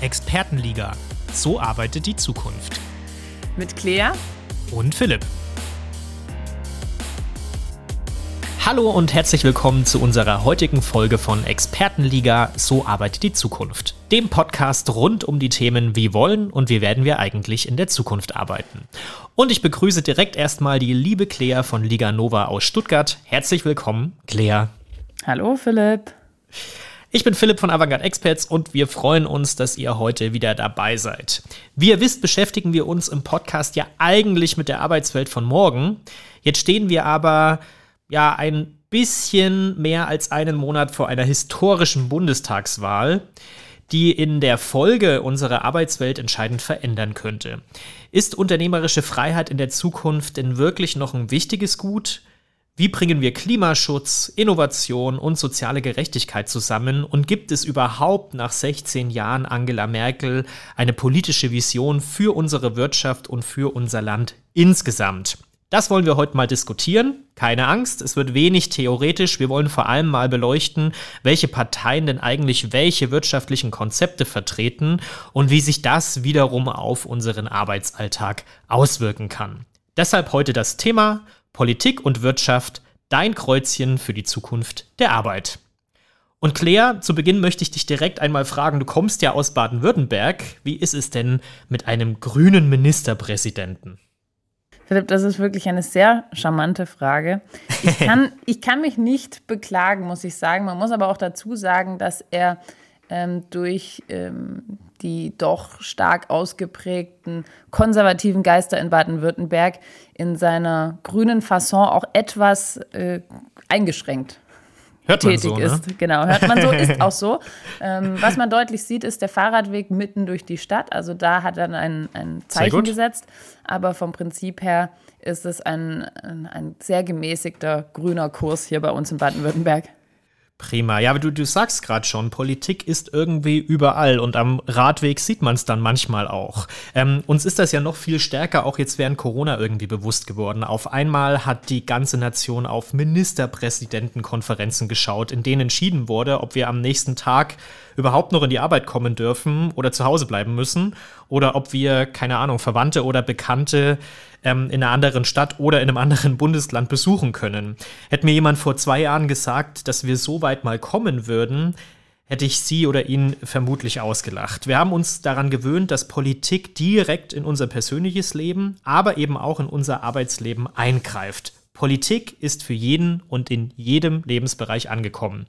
Expertenliga. So arbeitet die Zukunft. Mit Claire und Philipp. Hallo und herzlich willkommen zu unserer heutigen Folge von Expertenliga So arbeitet die Zukunft. Dem Podcast rund um die Themen Wie wollen und wie werden wir eigentlich in der Zukunft arbeiten. Und ich begrüße direkt erstmal die liebe Claire von Liga Nova aus Stuttgart. Herzlich willkommen, Claire. Hallo Philipp. Ich bin Philipp von Avantgarde Experts und wir freuen uns, dass ihr heute wieder dabei seid. Wie ihr wisst, beschäftigen wir uns im Podcast ja eigentlich mit der Arbeitswelt von morgen. Jetzt stehen wir aber ja ein bisschen mehr als einen Monat vor einer historischen Bundestagswahl, die in der Folge unsere Arbeitswelt entscheidend verändern könnte. Ist unternehmerische Freiheit in der Zukunft denn wirklich noch ein wichtiges Gut? Wie bringen wir Klimaschutz, Innovation und soziale Gerechtigkeit zusammen? Und gibt es überhaupt nach 16 Jahren Angela Merkel eine politische Vision für unsere Wirtschaft und für unser Land insgesamt? Das wollen wir heute mal diskutieren. Keine Angst, es wird wenig theoretisch. Wir wollen vor allem mal beleuchten, welche Parteien denn eigentlich welche wirtschaftlichen Konzepte vertreten und wie sich das wiederum auf unseren Arbeitsalltag auswirken kann. Deshalb heute das Thema Politik und Wirtschaft, dein Kreuzchen für die Zukunft der Arbeit. Und Claire, zu Beginn möchte ich dich direkt einmal fragen, du kommst ja aus Baden-Württemberg. Wie ist es denn mit einem grünen Ministerpräsidenten? Philipp, das ist wirklich eine sehr charmante Frage. Ich kann, ich kann mich nicht beklagen, muss ich sagen. Man muss aber auch dazu sagen, dass er ähm, durch ähm, die doch stark ausgeprägten konservativen Geister in Baden-Württemberg in seiner grünen Fasson auch etwas äh, eingeschränkt Hört man so, ne? ist. Genau, hört man so, ist auch so. Ähm, was man deutlich sieht, ist der Fahrradweg mitten durch die Stadt. Also da hat er ein, ein Zeichen gesetzt. Aber vom Prinzip her ist es ein, ein, ein sehr gemäßigter grüner Kurs hier bei uns in Baden-Württemberg. Prima. Ja, aber du, du sagst gerade schon, Politik ist irgendwie überall und am Radweg sieht man es dann manchmal auch. Ähm, uns ist das ja noch viel stärker auch jetzt während Corona irgendwie bewusst geworden. Auf einmal hat die ganze Nation auf Ministerpräsidentenkonferenzen geschaut, in denen entschieden wurde, ob wir am nächsten Tag überhaupt noch in die Arbeit kommen dürfen oder zu Hause bleiben müssen oder ob wir, keine Ahnung, Verwandte oder Bekannte ähm, in einer anderen Stadt oder in einem anderen Bundesland besuchen können. Hätte mir jemand vor zwei Jahren gesagt, dass wir so weit mal kommen würden, hätte ich sie oder ihn vermutlich ausgelacht. Wir haben uns daran gewöhnt, dass Politik direkt in unser persönliches Leben, aber eben auch in unser Arbeitsleben eingreift. Politik ist für jeden und in jedem Lebensbereich angekommen.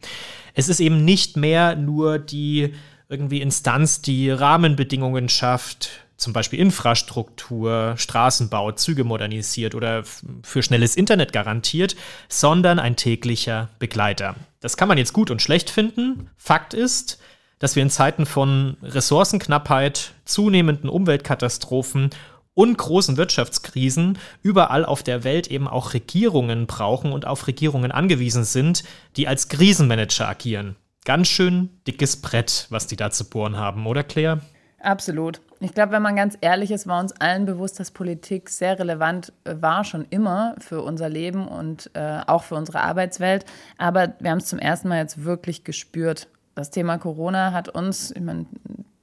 Es ist eben nicht mehr nur die irgendwie Instanz, die Rahmenbedingungen schafft, zum Beispiel Infrastruktur, Straßenbau, Züge modernisiert oder für schnelles Internet garantiert, sondern ein täglicher Begleiter. Das kann man jetzt gut und schlecht finden. Fakt ist, dass wir in Zeiten von Ressourcenknappheit, zunehmenden Umweltkatastrophen und großen Wirtschaftskrisen überall auf der Welt eben auch Regierungen brauchen und auf Regierungen angewiesen sind, die als Krisenmanager agieren. Ganz schön dickes Brett, was die da zu bohren haben, oder Claire? Absolut. Ich glaube, wenn man ganz ehrlich ist, war uns allen bewusst, dass Politik sehr relevant äh, war, schon immer für unser Leben und äh, auch für unsere Arbeitswelt. Aber wir haben es zum ersten Mal jetzt wirklich gespürt. Das Thema Corona hat uns, ich meine,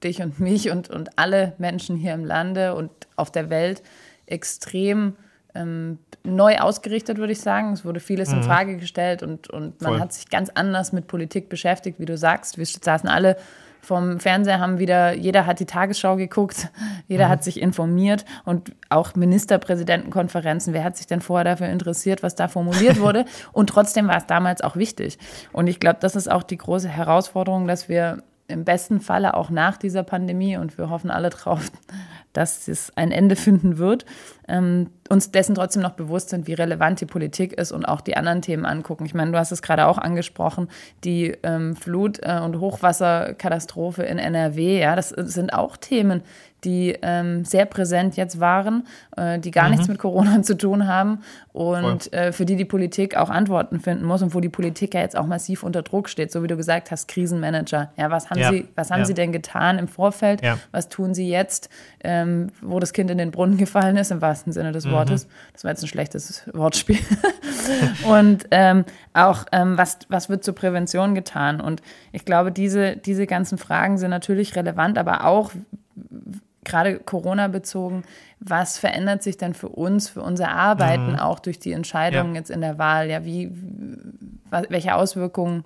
dich und mich und, und alle Menschen hier im Lande und auf der Welt extrem ähm, neu ausgerichtet, würde ich sagen. Es wurde vieles mhm. in Frage gestellt und, und man Voll. hat sich ganz anders mit Politik beschäftigt, wie du sagst. Wir saßen alle vom Fernseher haben wieder, jeder hat die Tagesschau geguckt, jeder mhm. hat sich informiert und auch Ministerpräsidentenkonferenzen. Wer hat sich denn vorher dafür interessiert, was da formuliert wurde? und trotzdem war es damals auch wichtig. Und ich glaube, das ist auch die große Herausforderung, dass wir im besten Falle auch nach dieser Pandemie und wir hoffen alle drauf, dass es ein Ende finden wird, ähm, uns dessen trotzdem noch bewusst sind, wie relevant die Politik ist und auch die anderen Themen angucken. Ich meine, du hast es gerade auch angesprochen, die ähm, Flut- äh, und Hochwasserkatastrophe in NRW, ja, das sind auch Themen, die ähm, sehr präsent jetzt waren, äh, die gar mhm. nichts mit Corona zu tun haben und äh, für die die Politik auch Antworten finden muss und wo die Politik ja jetzt auch massiv unter Druck steht, so wie du gesagt hast, Krisenmanager. Ja, was haben ja. sie, was haben ja. sie denn getan im Vorfeld? Ja. Was tun sie jetzt, ähm, wo das Kind in den Brunnen gefallen ist, im wahrsten Sinne des mhm. Wortes. Das war jetzt ein schlechtes Wortspiel. und ähm, auch, ähm, was, was wird zur Prävention getan? Und ich glaube, diese, diese ganzen Fragen sind natürlich relevant, aber auch gerade Corona bezogen, was verändert sich denn für uns, für unser Arbeiten mhm. auch durch die Entscheidungen ja. jetzt in der Wahl? Ja, wie, welche Auswirkungen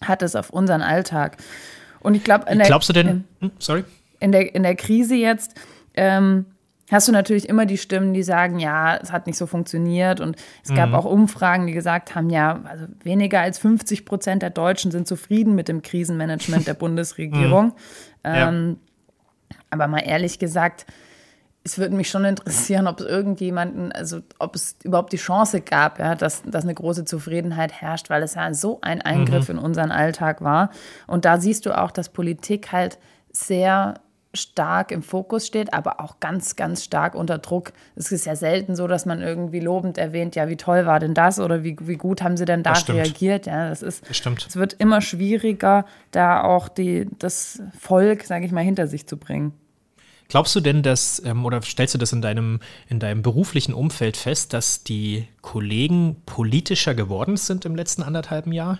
hat es auf unseren Alltag? Und ich glaube, glaubst du denn? In, hm, sorry. In der in der Krise jetzt ähm, hast du natürlich immer die Stimmen, die sagen, ja, es hat nicht so funktioniert. Und es gab mhm. auch Umfragen, die gesagt haben, ja, also weniger als 50 Prozent der Deutschen sind zufrieden mit dem Krisenmanagement der Bundesregierung. Mhm. Ähm, ja. Aber mal ehrlich gesagt, es würde mich schon interessieren, ob es irgendjemanden, also ob es überhaupt die Chance gab, ja, dass, dass eine große Zufriedenheit herrscht, weil es ja so ein Eingriff mhm. in unseren Alltag war. Und da siehst du auch, dass Politik halt sehr stark im Fokus steht, aber auch ganz, ganz stark unter Druck. Es ist ja selten so, dass man irgendwie lobend erwähnt, ja, wie toll war denn das oder wie, wie gut haben sie denn da reagiert. Ja, das ist, das stimmt. es wird immer schwieriger, da auch die, das Volk, sage ich mal, hinter sich zu bringen. Glaubst du denn, dass, ähm, oder stellst du das in deinem, in deinem beruflichen Umfeld fest, dass die Kollegen politischer geworden sind im letzten anderthalben Jahr?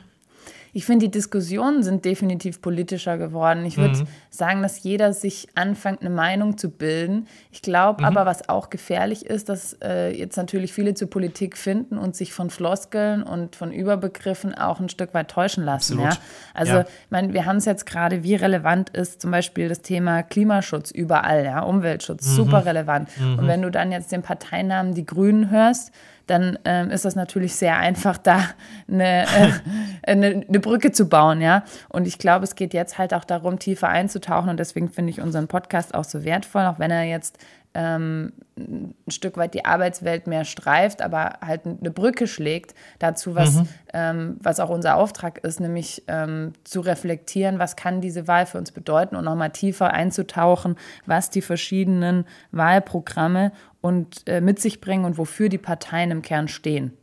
Ich finde, die Diskussionen sind definitiv politischer geworden. Ich würde mhm. sagen, dass jeder sich anfängt, eine Meinung zu bilden. Ich glaube mhm. aber, was auch gefährlich ist, dass äh, jetzt natürlich viele zur Politik finden und sich von Floskeln und von Überbegriffen auch ein Stück weit täuschen lassen. Ja? Also, ja. ich meine, wir haben es jetzt gerade, wie relevant ist zum Beispiel das Thema Klimaschutz überall, ja, Umweltschutz, mhm. super relevant. Und mhm. wenn du dann jetzt den Parteinamen die Grünen hörst, dann ähm, ist das natürlich sehr einfach, da eine, äh, eine, eine, Brücke zu bauen, ja. Und ich glaube, es geht jetzt halt auch darum, tiefer einzutauchen und deswegen finde ich unseren Podcast auch so wertvoll, auch wenn er jetzt ähm, ein Stück weit die Arbeitswelt mehr streift, aber halt eine Brücke schlägt dazu, was, mhm. ähm, was auch unser Auftrag ist, nämlich ähm, zu reflektieren, was kann diese Wahl für uns bedeuten und nochmal tiefer einzutauchen, was die verschiedenen Wahlprogramme und äh, mit sich bringen und wofür die Parteien im Kern stehen.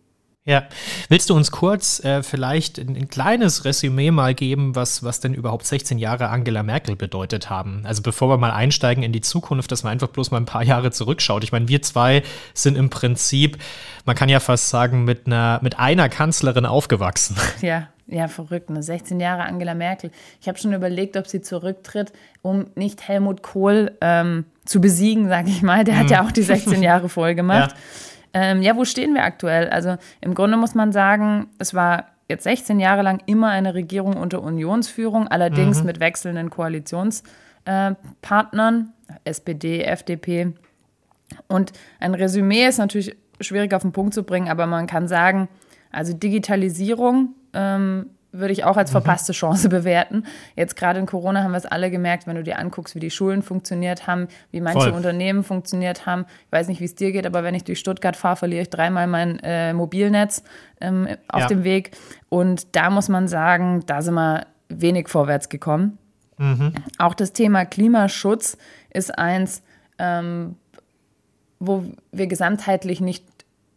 Ja, willst du uns kurz äh, vielleicht ein, ein, kleines Resümee mal geben, was, was denn überhaupt 16 Jahre Angela Merkel bedeutet haben? Also bevor wir mal einsteigen in die Zukunft, dass man einfach bloß mal ein paar Jahre zurückschaut. Ich meine, wir zwei sind im Prinzip, man kann ja fast sagen, mit einer, mit einer Kanzlerin aufgewachsen. Ja, ja, verrückt. Ne? 16 Jahre Angela Merkel. Ich habe schon überlegt, ob sie zurücktritt, um nicht Helmut Kohl ähm, zu besiegen, sage ich mal. Der hat ja mhm. auch die 16 Jahre voll gemacht. Ja. Ähm, ja, wo stehen wir aktuell? Also im Grunde muss man sagen, es war jetzt 16 Jahre lang immer eine Regierung unter Unionsführung, allerdings mhm. mit wechselnden Koalitionspartnern, äh, SPD, FDP. Und ein Resümee ist natürlich schwierig auf den Punkt zu bringen, aber man kann sagen, also Digitalisierung ähm, würde ich auch als mhm. verpasste Chance bewerten. Jetzt gerade in Corona haben wir es alle gemerkt, wenn du dir anguckst, wie die Schulen funktioniert haben, wie manche Voll. Unternehmen funktioniert haben. Ich weiß nicht, wie es dir geht, aber wenn ich durch Stuttgart fahre, verliere ich dreimal mein äh, Mobilnetz ähm, auf ja. dem Weg. Und da muss man sagen, da sind wir wenig vorwärts gekommen. Mhm. Auch das Thema Klimaschutz ist eins, ähm, wo wir gesamtheitlich nicht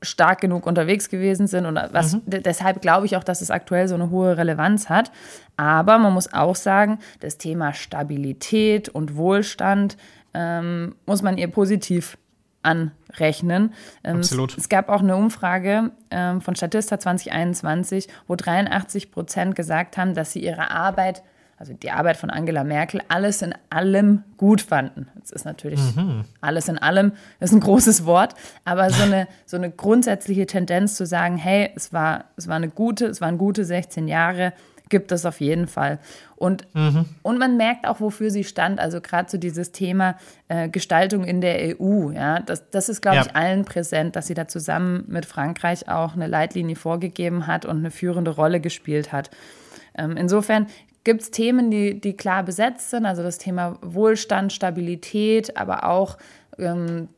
stark genug unterwegs gewesen sind und was, mhm. deshalb glaube ich auch, dass es aktuell so eine hohe Relevanz hat. Aber man muss auch sagen, das Thema Stabilität und Wohlstand ähm, muss man ihr positiv anrechnen. Ähm, Absolut. Es gab auch eine Umfrage ähm, von Statista 2021, wo 83 Prozent gesagt haben, dass sie ihre Arbeit also die Arbeit von Angela Merkel, alles in allem gut fanden. Das ist natürlich mhm. alles in allem, ist ein großes Wort, aber so eine, so eine grundsätzliche Tendenz zu sagen, hey, es war, es war eine gute, es waren gute 16 Jahre, gibt es auf jeden Fall. Und, mhm. und man merkt auch, wofür sie stand. Also gerade so dieses Thema äh, Gestaltung in der EU. Ja, das, das ist, glaube ja. ich, allen präsent, dass sie da zusammen mit Frankreich auch eine Leitlinie vorgegeben hat und eine führende Rolle gespielt hat. Ähm, insofern gibt es Themen, die, die klar besetzt sind, also das Thema Wohlstand, Stabilität, aber auch ähm,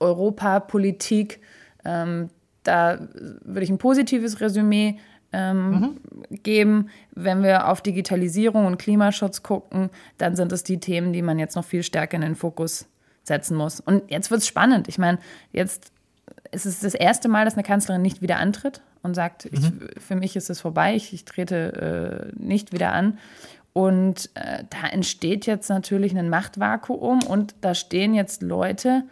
Europapolitik. Ähm, da würde ich ein positives Resümee ähm, mhm. geben. Wenn wir auf Digitalisierung und Klimaschutz gucken, dann sind es die Themen, die man jetzt noch viel stärker in den Fokus setzen muss. Und jetzt wird es spannend. Ich meine, jetzt ist es das erste Mal, dass eine Kanzlerin nicht wieder antritt und sagt, mhm. ich, für mich ist es vorbei, ich, ich trete äh, nicht wieder an. Und äh, da entsteht jetzt natürlich ein Machtvakuum und da stehen jetzt Leute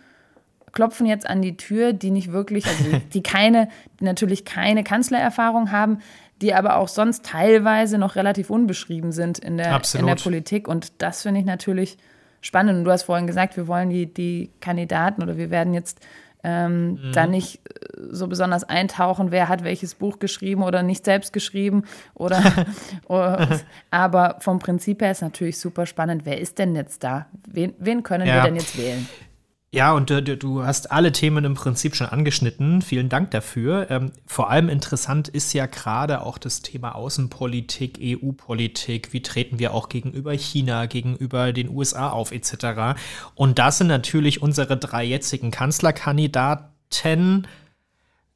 klopfen jetzt an die Tür, die nicht wirklich, also die, die keine, die natürlich keine Kanzlererfahrung haben, die aber auch sonst teilweise noch relativ unbeschrieben sind in der, in der Politik. Und das finde ich natürlich spannend. Und du hast vorhin gesagt, wir wollen die, die Kandidaten oder wir werden jetzt ähm, mhm. da nicht äh, so besonders eintauchen, wer hat welches Buch geschrieben oder nicht selbst geschrieben. Oder, oder aber vom Prinzip her ist natürlich super spannend. Wer ist denn jetzt da? Wen, wen können ja. wir denn jetzt wählen? Ja, und du, du, hast alle Themen im Prinzip schon angeschnitten. Vielen Dank dafür. Ähm, vor allem interessant ist ja gerade auch das Thema Außenpolitik, EU-Politik. Wie treten wir auch gegenüber China, gegenüber den USA auf, etc. Und das sind natürlich unsere drei jetzigen Kanzlerkandidaten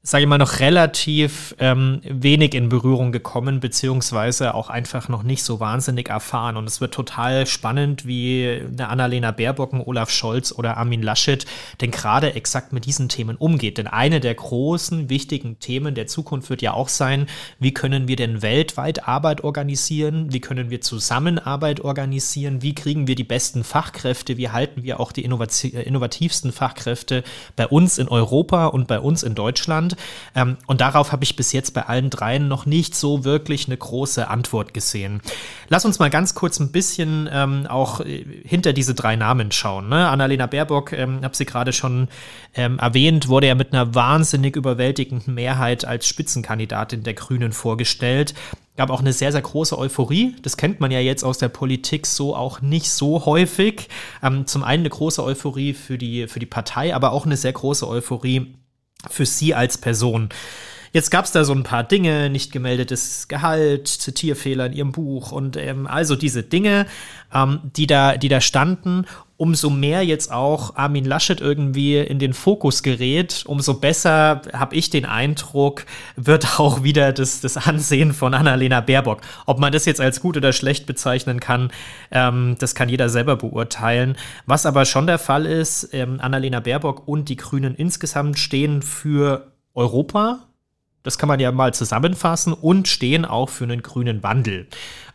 sage ich mal, noch relativ ähm, wenig in Berührung gekommen, beziehungsweise auch einfach noch nicht so wahnsinnig erfahren. Und es wird total spannend, wie eine Annalena Baerbock, Olaf Scholz oder Armin Laschet denn gerade exakt mit diesen Themen umgeht. Denn eine der großen, wichtigen Themen der Zukunft wird ja auch sein, wie können wir denn weltweit Arbeit organisieren? Wie können wir Zusammenarbeit organisieren? Wie kriegen wir die besten Fachkräfte? Wie halten wir auch die innovativsten Fachkräfte bei uns in Europa und bei uns in Deutschland? Ähm, und darauf habe ich bis jetzt bei allen dreien noch nicht so wirklich eine große Antwort gesehen. Lass uns mal ganz kurz ein bisschen ähm, auch äh, hinter diese drei Namen schauen. Ne? Annalena Baerbock, ähm, habe sie gerade schon ähm, erwähnt, wurde ja mit einer wahnsinnig überwältigenden Mehrheit als Spitzenkandidatin der Grünen vorgestellt gab auch eine sehr, sehr große Euphorie. Das kennt man ja jetzt aus der Politik so auch nicht so häufig. Ähm, zum einen eine große Euphorie für die, für die Partei, aber auch eine sehr große Euphorie für sie als Person. Jetzt gab es da so ein paar Dinge, nicht gemeldetes Gehalt, Zitierfehler in ihrem Buch und ähm, also diese Dinge, ähm, die, da, die da standen. Umso mehr jetzt auch Armin Laschet irgendwie in den Fokus gerät, umso besser habe ich den Eindruck, wird auch wieder das, das Ansehen von Annalena Baerbock. Ob man das jetzt als gut oder schlecht bezeichnen kann, ähm, das kann jeder selber beurteilen. Was aber schon der Fall ist, ähm, Annalena Baerbock und die Grünen insgesamt stehen für Europa, das kann man ja mal zusammenfassen und stehen auch für einen grünen Wandel.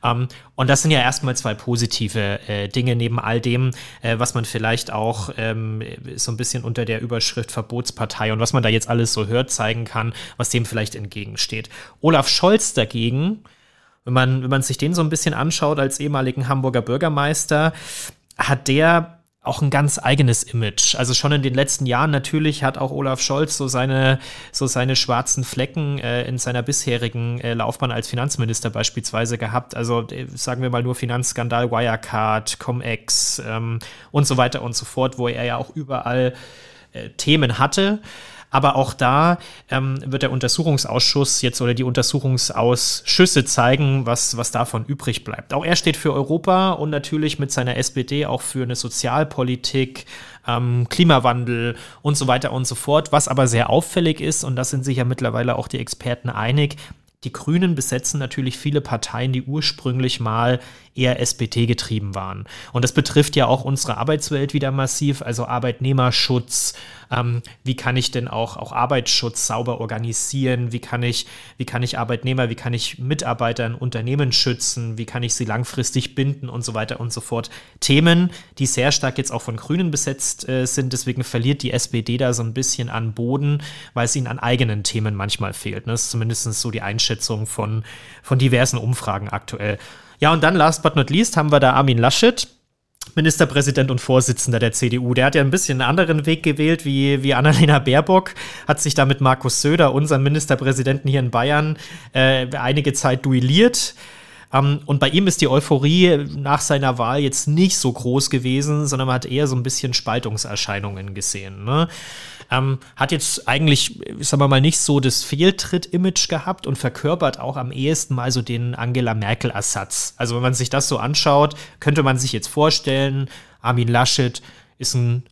Ähm, und das sind ja erstmal zwei positive äh, Dinge neben all dem, äh, was man vielleicht auch ähm, so ein bisschen unter der Überschrift Verbotspartei und was man da jetzt alles so hört, zeigen kann, was dem vielleicht entgegensteht. Olaf Scholz dagegen, wenn man, wenn man sich den so ein bisschen anschaut als ehemaligen Hamburger Bürgermeister, hat der auch ein ganz eigenes Image. Also schon in den letzten Jahren natürlich hat auch Olaf Scholz so seine, so seine schwarzen Flecken äh, in seiner bisherigen äh, Laufbahn als Finanzminister beispielsweise gehabt. Also äh, sagen wir mal nur Finanzskandal, Wirecard, Cum-Ex ähm, und so weiter und so fort, wo er ja auch überall äh, Themen hatte. Aber auch da ähm, wird der Untersuchungsausschuss jetzt oder die Untersuchungsausschüsse zeigen, was, was davon übrig bleibt. Auch er steht für Europa und natürlich mit seiner SPD auch für eine Sozialpolitik, ähm, Klimawandel und so weiter und so fort. Was aber sehr auffällig ist, und das sind sich ja mittlerweile auch die Experten einig, die Grünen besetzen natürlich viele Parteien, die ursprünglich mal eher SPD getrieben waren. Und das betrifft ja auch unsere Arbeitswelt wieder massiv, also Arbeitnehmerschutz, ähm, wie kann ich denn auch, auch Arbeitsschutz sauber organisieren, wie kann ich, wie kann ich Arbeitnehmer, wie kann ich Mitarbeiter in Unternehmen schützen, wie kann ich sie langfristig binden und so weiter und so fort. Themen, die sehr stark jetzt auch von Grünen besetzt äh, sind, deswegen verliert die SPD da so ein bisschen an Boden, weil es ihnen an eigenen Themen manchmal fehlt. Ne? Das ist zumindest so die Einschätzung von, von diversen Umfragen aktuell. Ja, und dann last but not least haben wir da Armin Laschet, Ministerpräsident und Vorsitzender der CDU. Der hat ja ein bisschen einen anderen Weg gewählt wie, wie Annalena Baerbock, hat sich da mit Markus Söder, unserem Ministerpräsidenten hier in Bayern, äh, einige Zeit duelliert. Um, ähm, und bei ihm ist die Euphorie nach seiner Wahl jetzt nicht so groß gewesen, sondern man hat eher so ein bisschen Spaltungserscheinungen gesehen. Ne? Ähm, hat jetzt eigentlich, sagen wir mal, nicht so das Fehltritt-Image gehabt und verkörpert auch am ehesten mal so den Angela Merkel-Ersatz. Also wenn man sich das so anschaut, könnte man sich jetzt vorstellen, Armin Laschet ist ein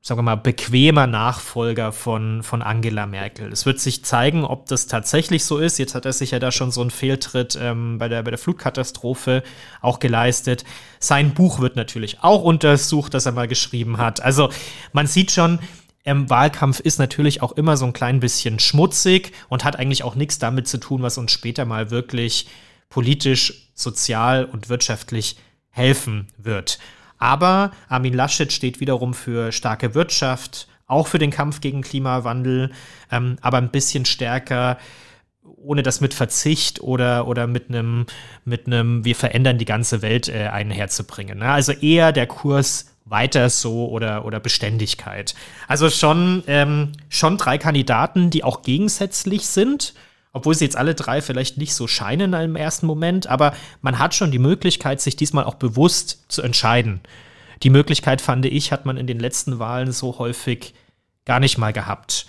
sagen wir mal, bequemer Nachfolger von, von Angela Merkel. Es wird sich zeigen, ob das tatsächlich so ist. Jetzt hat er sich ja da schon so einen Fehltritt ähm, bei, der, bei der Flutkatastrophe auch geleistet. Sein Buch wird natürlich auch untersucht, das er mal geschrieben hat. Also man sieht schon, ähm, Wahlkampf ist natürlich auch immer so ein klein bisschen schmutzig und hat eigentlich auch nichts damit zu tun, was uns später mal wirklich politisch, sozial und wirtschaftlich helfen wird. Aber Armin Laschet steht wiederum für starke Wirtschaft, auch für den Kampf gegen Klimawandel, ähm, aber ein bisschen stärker ohne das mit Verzicht oder, oder mit einem, mit einem, wir verändern die ganze Welt äh, einherzubringen. Ne? Also eher der Kurs weiter so oder, oder Beständigkeit. Also schon, ähm, schon drei Kandidaten, die auch gegensätzlich sind, obwohl sie jetzt alle drei vielleicht nicht so scheinen im ersten Moment, aber man hat schon die Möglichkeit, sich diesmal auch bewusst zu entscheiden. Die Möglichkeit, fand ich, hat man in den letzten Wahlen so häufig gar nicht mal gehabt.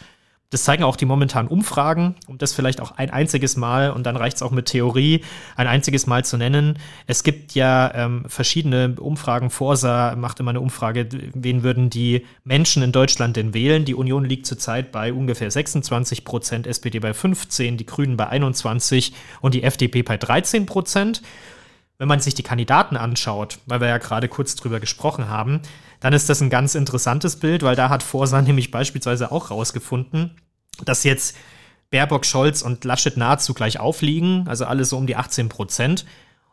Das zeigen auch die momentanen Umfragen, um das vielleicht auch ein einziges Mal, und dann reicht es auch mit Theorie, ein einziges Mal zu nennen. Es gibt ja ähm, verschiedene Umfragen. Forsa macht immer eine Umfrage, wen würden die Menschen in Deutschland denn wählen? Die Union liegt zurzeit bei ungefähr 26 Prozent, SPD bei 15, die Grünen bei 21 und die FDP bei 13 Prozent. Wenn man sich die Kandidaten anschaut, weil wir ja gerade kurz drüber gesprochen haben, dann ist das ein ganz interessantes Bild, weil da hat Forsa nämlich beispielsweise auch rausgefunden, dass jetzt Baerbock, Scholz und Laschet nahezu gleich aufliegen, also alles so um die 18 Prozent.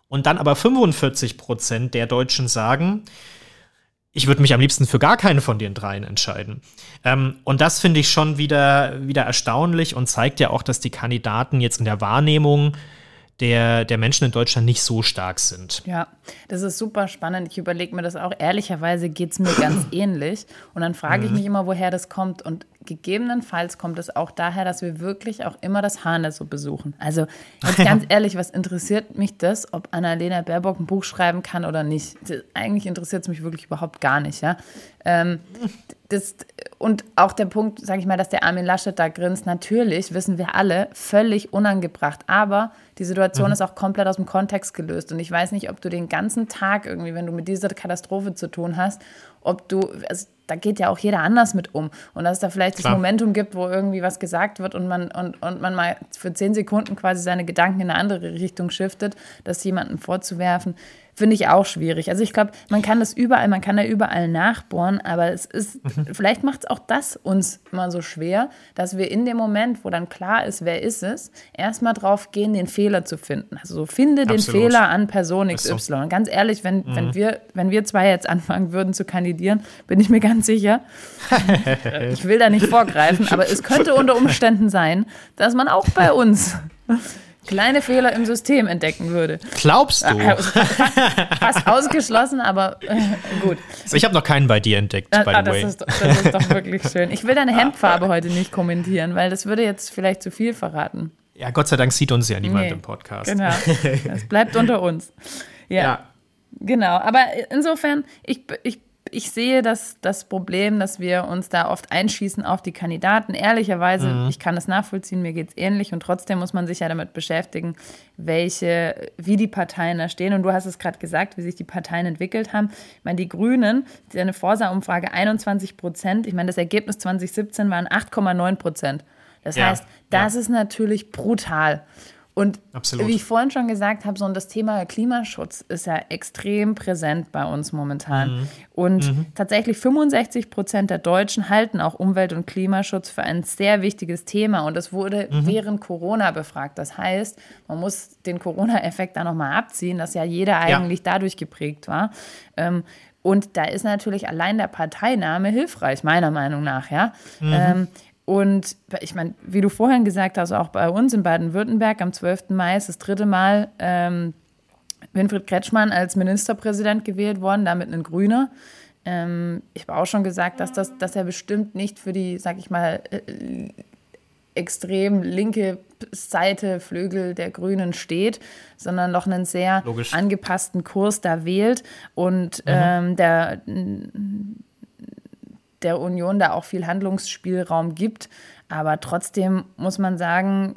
Und dann aber 45 Prozent der Deutschen sagen, ich würde mich am liebsten für gar keine von den dreien entscheiden. Ähm, und das finde ich schon wieder, wieder erstaunlich und zeigt ja auch, dass die Kandidaten jetzt in der Wahrnehmung der, der Menschen in Deutschland nicht so stark sind. Ja, das ist super spannend. Ich überlege mir das auch. Ehrlicherweise geht es mir ganz ähnlich. Und dann frage ich mhm. mich immer, woher das kommt. Und gegebenenfalls kommt es auch daher, dass wir wirklich auch immer das Hahne so besuchen. Also jetzt ganz ehrlich, was interessiert mich das, ob Annalena Baerbock ein Buch schreiben kann oder nicht? Eigentlich interessiert es mich wirklich überhaupt gar nicht. Ja? Ähm, das, und auch der Punkt, sage ich mal, dass der Armin Laschet da grinst, natürlich wissen wir alle, völlig unangebracht. Aber die Situation mhm. ist auch komplett aus dem Kontext gelöst. Und ich weiß nicht, ob du den ganzen Tag irgendwie, wenn du mit dieser Katastrophe zu tun hast, ob du, also da geht ja auch jeder anders mit um. Und dass es da vielleicht Klar. das Momentum gibt, wo irgendwie was gesagt wird und man, und, und man mal für zehn Sekunden quasi seine Gedanken in eine andere Richtung shiftet, das jemandem vorzuwerfen, finde ich auch schwierig. Also ich glaube, man kann das überall, man kann da überall nachbohren, aber es ist, mhm. vielleicht macht es auch das uns immer so schwer, dass wir in dem Moment, wo dann klar ist, wer ist es, erstmal drauf gehen, den Fehler zu finden. Also so finde Absolut. den Fehler an Person XY. So. Und ganz ehrlich, wenn, mhm. wenn, wir, wenn wir zwei jetzt anfangen würden zu kandidieren, bin ich mir ganz sicher, ich will da nicht vorgreifen, aber es könnte unter Umständen sein, dass man auch bei uns kleine Fehler im System entdecken würde. Glaubst du? Äh, fast ausgeschlossen, aber äh, gut. Also ich habe noch keinen bei dir entdeckt, ah, by ah, the way. Das ist, das ist doch wirklich schön. Ich will deine Hemdfarbe heute nicht kommentieren, weil das würde jetzt vielleicht zu viel verraten. Ja, Gott sei Dank sieht uns ja niemand nee, im Podcast. Genau. Das bleibt unter uns. ja. ja. Genau, aber insofern, ich, ich ich sehe das, das Problem, dass wir uns da oft einschießen auf die Kandidaten. Ehrlicherweise, mhm. ich kann das nachvollziehen, mir geht es ähnlich und trotzdem muss man sich ja damit beschäftigen, welche, wie die Parteien da stehen. Und du hast es gerade gesagt, wie sich die Parteien entwickelt haben. Ich meine, die Grünen, die eine Forsa-Umfrage 21 Prozent, ich meine, das Ergebnis 2017 waren 8,9 Prozent. Das ja, heißt, das ja. ist natürlich brutal. Und Absolut. wie ich vorhin schon gesagt habe, so das Thema Klimaschutz ist ja extrem präsent bei uns momentan. Mhm. Und mhm. tatsächlich 65 Prozent der Deutschen halten auch Umwelt- und Klimaschutz für ein sehr wichtiges Thema. Und das wurde mhm. während Corona befragt. Das heißt, man muss den Corona-Effekt da nochmal abziehen, dass ja jeder eigentlich ja. dadurch geprägt war. Ähm, und da ist natürlich allein der Parteiname hilfreich, meiner Meinung nach, ja. Mhm. Ähm, und ich meine, wie du vorhin gesagt hast, auch bei uns in Baden-Württemberg am 12. Mai ist das dritte Mal ähm, Winfried Kretschmann als Ministerpräsident gewählt worden, damit ein Grüner. Ähm, ich habe auch schon gesagt, dass, das, dass er bestimmt nicht für die, sag ich mal, äh, extrem linke Seite, Flügel der Grünen steht, sondern noch einen sehr Logisch. angepassten Kurs da wählt. Und mhm. ähm, der der Union da auch viel Handlungsspielraum gibt. Aber trotzdem muss man sagen,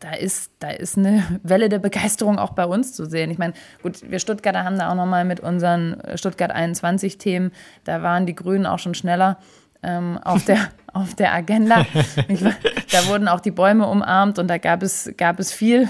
da ist, da ist eine Welle der Begeisterung auch bei uns zu sehen. Ich meine, gut, wir Stuttgarter haben da auch nochmal mit unseren Stuttgart 21-Themen, da waren die Grünen auch schon schneller ähm, auf, der, auf der Agenda. Ich, da wurden auch die Bäume umarmt und da gab es, gab es viel,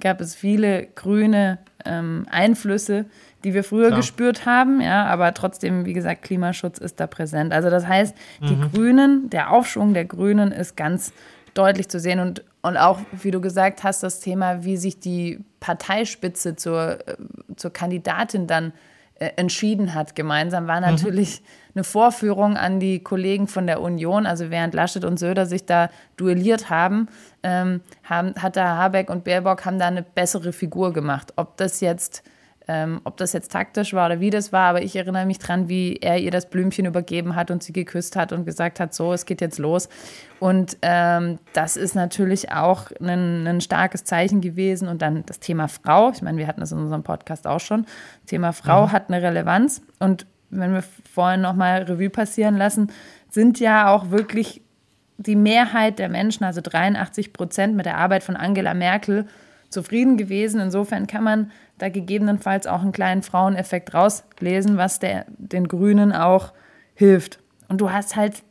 gab es viele grüne ähm, Einflüsse, die wir früher Klar. gespürt haben, ja, aber trotzdem, wie gesagt, Klimaschutz ist da präsent. Also das heißt, die mhm. Grünen, der Aufschwung der Grünen ist ganz deutlich zu sehen und, und auch, wie du gesagt hast, das Thema, wie sich die Parteispitze zur, äh, zur Kandidatin dann äh, entschieden hat gemeinsam, war mhm. natürlich mhm. eine Vorführung an die Kollegen von der Union. Also während Laschet und Söder sich da duelliert haben, ähm, haben hat da Habeck und Baerbock haben da eine bessere Figur gemacht. Ob das jetzt ähm, ob das jetzt taktisch war oder wie das war, aber ich erinnere mich dran, wie er ihr das Blümchen übergeben hat und sie geküsst hat und gesagt hat, so, es geht jetzt los. Und ähm, das ist natürlich auch ein, ein, starkes Zeichen gewesen. Und dann das Thema Frau, ich meine, wir hatten das in unserem Podcast auch schon, das Thema Frau mhm. hat eine Relevanz. Und wenn wir vorhin nochmal Revue passieren lassen, sind ja auch wirklich die Mehrheit der Menschen, also 83 Prozent mit der Arbeit von Angela Merkel, zufrieden gewesen. Insofern kann man da gegebenenfalls auch einen kleinen Fraueneffekt rauslesen, was der, den Grünen auch hilft. Und du hast halt,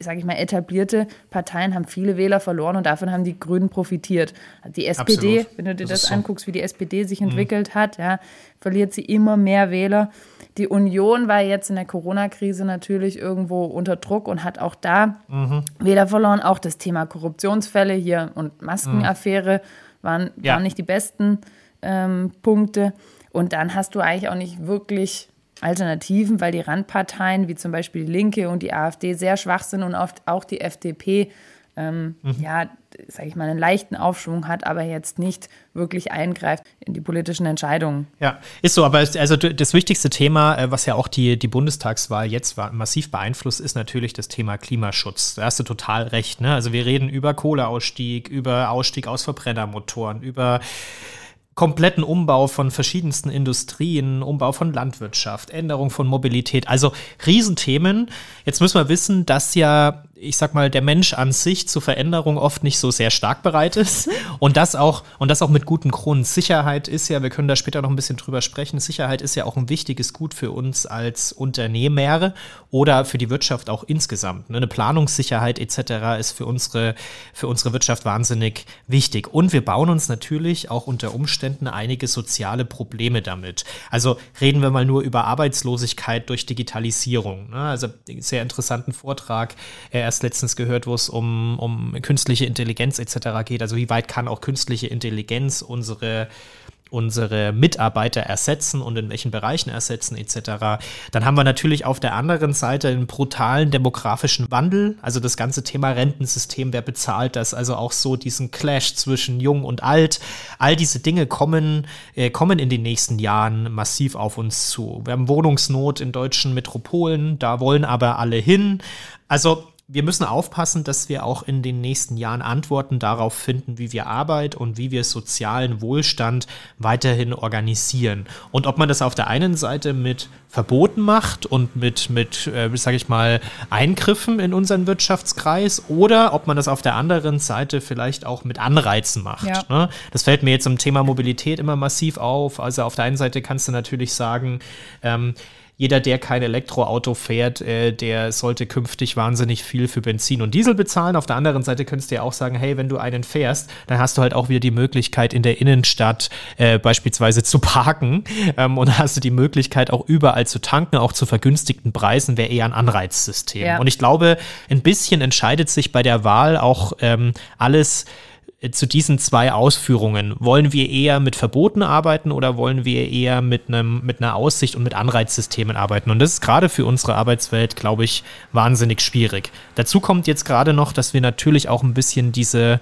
sage ich mal, etablierte Parteien haben viele Wähler verloren und davon haben die Grünen profitiert. Die SPD, Absolut. wenn du dir das, das so. anguckst, wie die SPD sich mhm. entwickelt mhm. hat, ja, verliert sie immer mehr Wähler. Die Union war jetzt in der Corona-Krise natürlich irgendwo unter Druck und hat auch da mhm. Wähler verloren. Auch das Thema Korruptionsfälle hier und Maskenaffäre mhm. Waren, ja. waren nicht die besten ähm, Punkte. Und dann hast du eigentlich auch nicht wirklich Alternativen, weil die Randparteien wie zum Beispiel die Linke und die AfD sehr schwach sind und oft auch die FDP ähm, mhm. ja, sage ich mal, einen leichten Aufschwung hat, aber jetzt nicht wirklich eingreift in die politischen Entscheidungen. Ja, ist so, aber also das wichtigste Thema, äh, was ja auch die, die Bundestagswahl jetzt massiv beeinflusst, ist natürlich das Thema Klimaschutz. Da hast du total recht. Ne? Also wir reden über Kohleausstieg, über Ausstieg aus Verbrennermotoren, über kompletten Umbau von verschiedensten Industrien, Umbau von Landwirtschaft, Änderung von Mobilität, also Riesenthemen. Jetzt müssen wir wissen, dass ja ich sag mal, der Mensch an sich zur Veränderung oft nicht so sehr stark bereit ist. Und das auch, und das auch mit gutem Grund. Sicherheit ist ja, wir können da später noch ein bisschen drüber sprechen, Sicherheit ist ja auch ein wichtiges Gut für uns als Unternehmer oder für die Wirtschaft auch insgesamt. Ne? Eine Planungssicherheit etc. ist für unsere, für unsere Wirtschaft wahnsinnig wichtig. Und wir bauen uns natürlich auch unter Umständen einige soziale Probleme damit. Also reden wir mal nur über Arbeitslosigkeit durch Digitalisierung. Ne? Also sehr interessanten Vortrag. Er erst letztens gehört, wo es um, um künstliche Intelligenz etc. geht. Also wie weit kann auch künstliche Intelligenz unsere unsere Mitarbeiter ersetzen und in welchen Bereichen ersetzen etc. Dann haben wir natürlich auf der anderen Seite einen brutalen demografischen Wandel, also das ganze Thema Rentensystem, wer bezahlt das, also auch so diesen Clash zwischen jung und alt. All diese Dinge kommen, äh, kommen in den nächsten Jahren massiv auf uns zu. Wir haben Wohnungsnot in deutschen Metropolen, da wollen aber alle hin. Also wir müssen aufpassen, dass wir auch in den nächsten Jahren Antworten darauf finden, wie wir Arbeit und wie wir sozialen Wohlstand weiterhin organisieren. Und ob man das auf der einen Seite mit Verboten macht und mit, mit äh, sage ich mal, Eingriffen in unseren Wirtschaftskreis oder ob man das auf der anderen Seite vielleicht auch mit Anreizen macht. Ja. Ne? Das fällt mir jetzt im Thema Mobilität immer massiv auf. Also auf der einen Seite kannst du natürlich sagen, ähm, jeder, der kein Elektroauto fährt, äh, der sollte künftig wahnsinnig viel für Benzin und Diesel bezahlen. Auf der anderen Seite könntest du ja auch sagen, hey, wenn du einen fährst, dann hast du halt auch wieder die Möglichkeit, in der Innenstadt äh, beispielsweise zu parken. Ähm, und hast du die Möglichkeit, auch überall zu tanken, auch zu vergünstigten Preisen, wäre eher ein Anreizsystem. Ja. Und ich glaube, ein bisschen entscheidet sich bei der Wahl auch ähm, alles, zu diesen zwei Ausführungen. Wollen wir eher mit Verboten arbeiten oder wollen wir eher mit einem mit einer Aussicht und mit Anreizsystemen arbeiten? Und das ist gerade für unsere Arbeitswelt, glaube ich, wahnsinnig schwierig. Dazu kommt jetzt gerade noch, dass wir natürlich auch ein bisschen diese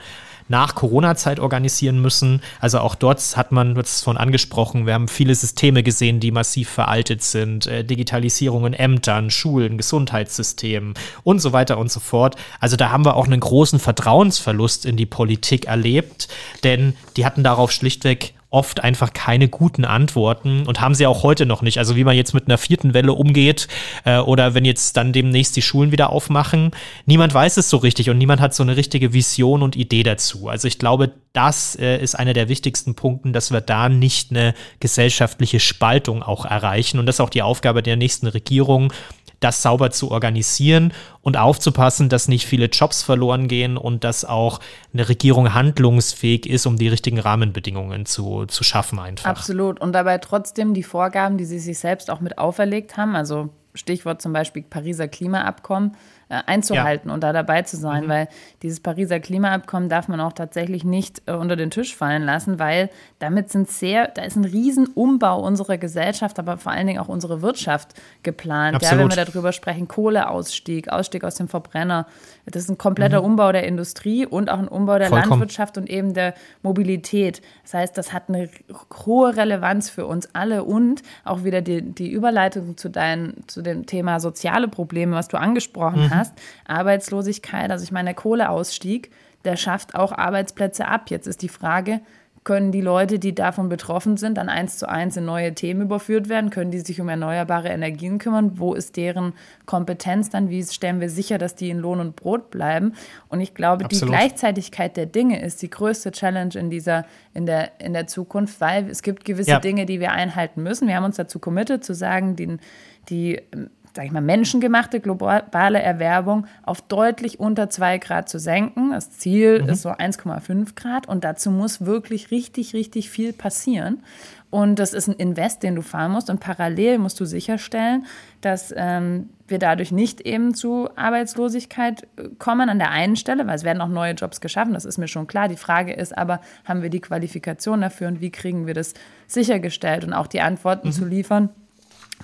nach Corona-Zeit organisieren müssen. Also auch dort hat man, du hast es von angesprochen, wir haben viele Systeme gesehen, die massiv veraltet sind. Äh, Digitalisierung in Ämtern, Schulen, Gesundheitssystemen und so weiter und so fort. Also da haben wir auch einen großen Vertrauensverlust in die Politik erlebt, denn die hatten darauf schlichtweg oft einfach keine guten Antworten und haben sie auch heute noch nicht. Also wie man jetzt mit einer vierten Welle umgeht äh, oder wenn jetzt dann demnächst die Schulen wieder aufmachen, niemand weiß es so richtig und niemand hat so eine richtige Vision und Idee dazu. Also ich glaube, das äh, ist einer der wichtigsten Punkte, dass wir da nicht eine gesellschaftliche Spaltung auch erreichen und das ist auch die Aufgabe der nächsten Regierung, das sauber zu organisieren und aufzupassen, dass nicht viele Jobs verloren gehen und dass auch eine Regierung handlungsfähig ist, um die richtigen Rahmenbedingungen zu, zu schaffen einfach. Absolut. Und dabei trotzdem die Vorgaben, die sie sich selbst auch mit auferlegt haben, also Stichwort zum Beispiel Pariser Klimaabkommen, einzuhalten ja. und da dabei zu sein, mhm. weil dieses Pariser Klimaabkommen darf man auch tatsächlich nicht äh, unter den Tisch fallen lassen, weil damit sind sehr, da ist ein Riesenumbau unserer Gesellschaft, aber vor allen Dingen auch unsere Wirtschaft geplant. Ja, wenn wir darüber sprechen, Kohleausstieg, Ausstieg aus dem Verbrenner, das ist ein kompletter mhm. Umbau der Industrie und auch ein Umbau der Vollkommen. Landwirtschaft und eben der Mobilität. Das heißt, das hat eine hohe Relevanz für uns alle und auch wieder die, die Überleitung zu, dein, zu dem Thema soziale Probleme, was du angesprochen mhm. hast. Arbeitslosigkeit, also ich meine, der Kohleausstieg, der schafft auch Arbeitsplätze ab. Jetzt ist die Frage, können die Leute, die davon betroffen sind, dann eins zu eins in neue Themen überführt werden? Können die sich um erneuerbare Energien kümmern? Wo ist deren Kompetenz dann? Wie stellen wir sicher, dass die in Lohn und Brot bleiben? Und ich glaube, Absolut. die Gleichzeitigkeit der Dinge ist die größte Challenge in dieser, in der, in der Zukunft, weil es gibt gewisse ja. Dinge, die wir einhalten müssen. Wir haben uns dazu committed, zu sagen, die, die sage ich mal, menschengemachte globale Erwärmung auf deutlich unter 2 Grad zu senken. Das Ziel mhm. ist so 1,5 Grad und dazu muss wirklich richtig, richtig viel passieren. Und das ist ein Invest, den du fahren musst. Und parallel musst du sicherstellen, dass ähm, wir dadurch nicht eben zu Arbeitslosigkeit äh, kommen an der einen Stelle, weil es werden auch neue Jobs geschaffen, das ist mir schon klar. Die Frage ist aber, haben wir die Qualifikation dafür und wie kriegen wir das sichergestellt und auch die Antworten mhm. zu liefern,